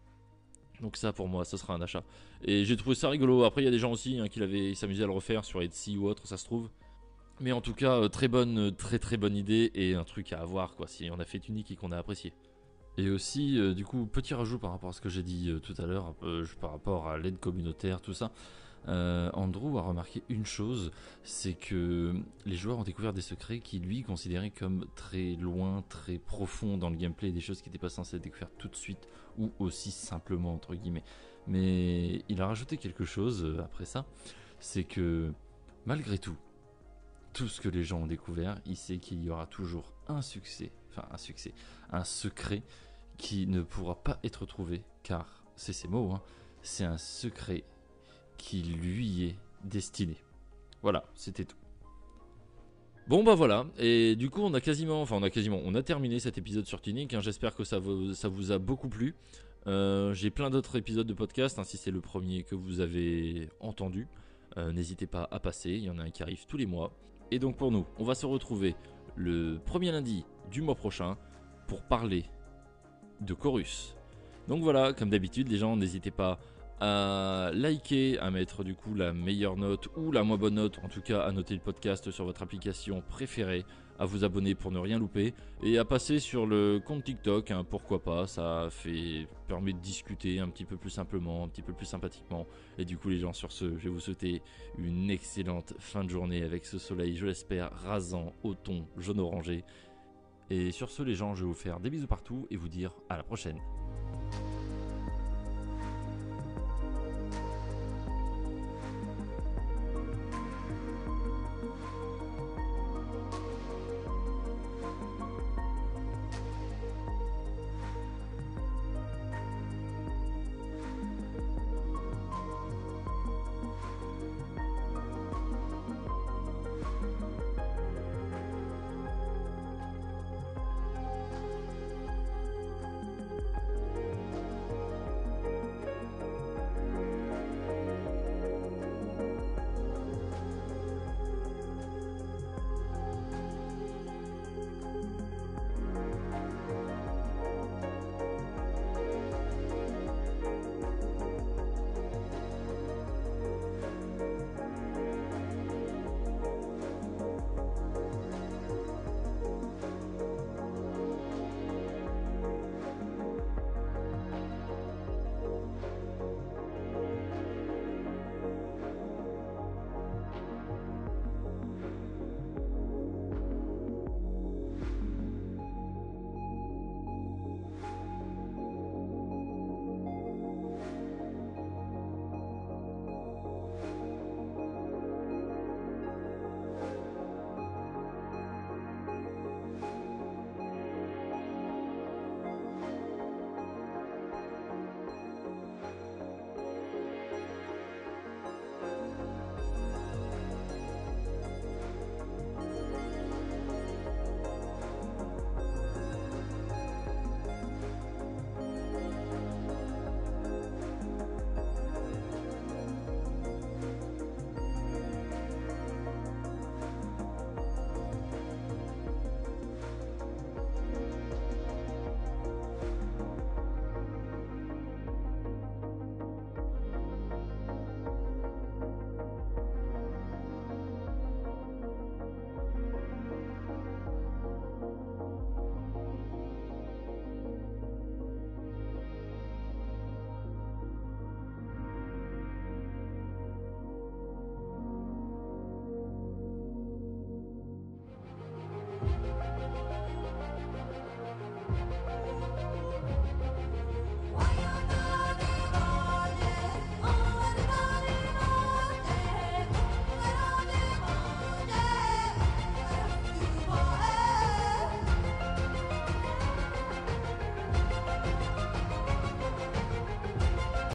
Donc ça pour moi, ce sera un achat. Et j'ai trouvé ça rigolo. Après il y a des gens aussi hein, qui s'amusaient à le refaire sur Etsy ou autre, ça se trouve. Mais en tout cas, euh, très bonne, très très bonne idée et un truc à avoir quoi. Si on a fait unique et qu'on a apprécié. Et aussi, euh, du coup, petit rajout par rapport à ce que j'ai dit tout à l'heure, par rapport à l'aide communautaire, tout ça. Euh, Andrew a remarqué une chose, c'est que les joueurs ont découvert des secrets qui lui considéraient comme très loin, très profonds dans le gameplay, des choses qui n'étaient pas censées découvertes tout de suite ou aussi simplement entre guillemets. Mais il a rajouté quelque chose euh, après ça, c'est que malgré tout, tout ce que les gens ont découvert, il sait qu'il y aura toujours un succès, enfin un succès, un secret qui ne pourra pas être trouvé, car c'est ces mots, hein, c'est un secret qui lui est destiné. Voilà, c'était tout. Bon bah voilà, et du coup on a quasiment, enfin on a quasiment, on a terminé cet épisode sur Tunic, hein. j'espère que ça vous, ça vous a beaucoup plu. Euh, j'ai plein d'autres épisodes de podcast, hein, si c'est le premier que vous avez entendu. Euh, n'hésitez pas à passer, il y en a un qui arrive tous les mois. Et donc pour nous, on va se retrouver le premier lundi du mois prochain pour parler de Chorus. Donc voilà, comme d'habitude, les gens, n'hésitez pas à liker, à mettre du coup la meilleure note ou la moins bonne note, en tout cas à noter le podcast sur votre application préférée, à vous abonner pour ne rien louper et à passer sur le compte TikTok, hein, pourquoi pas, ça fait permet de discuter un petit peu plus simplement, un petit peu plus sympathiquement. Et du coup les gens sur ce, je vais vous souhaiter une excellente fin de journée avec ce soleil, je l'espère, rasant au ton jaune orangé. Et sur ce les gens, je vais vous faire des bisous partout et vous dire à la prochaine.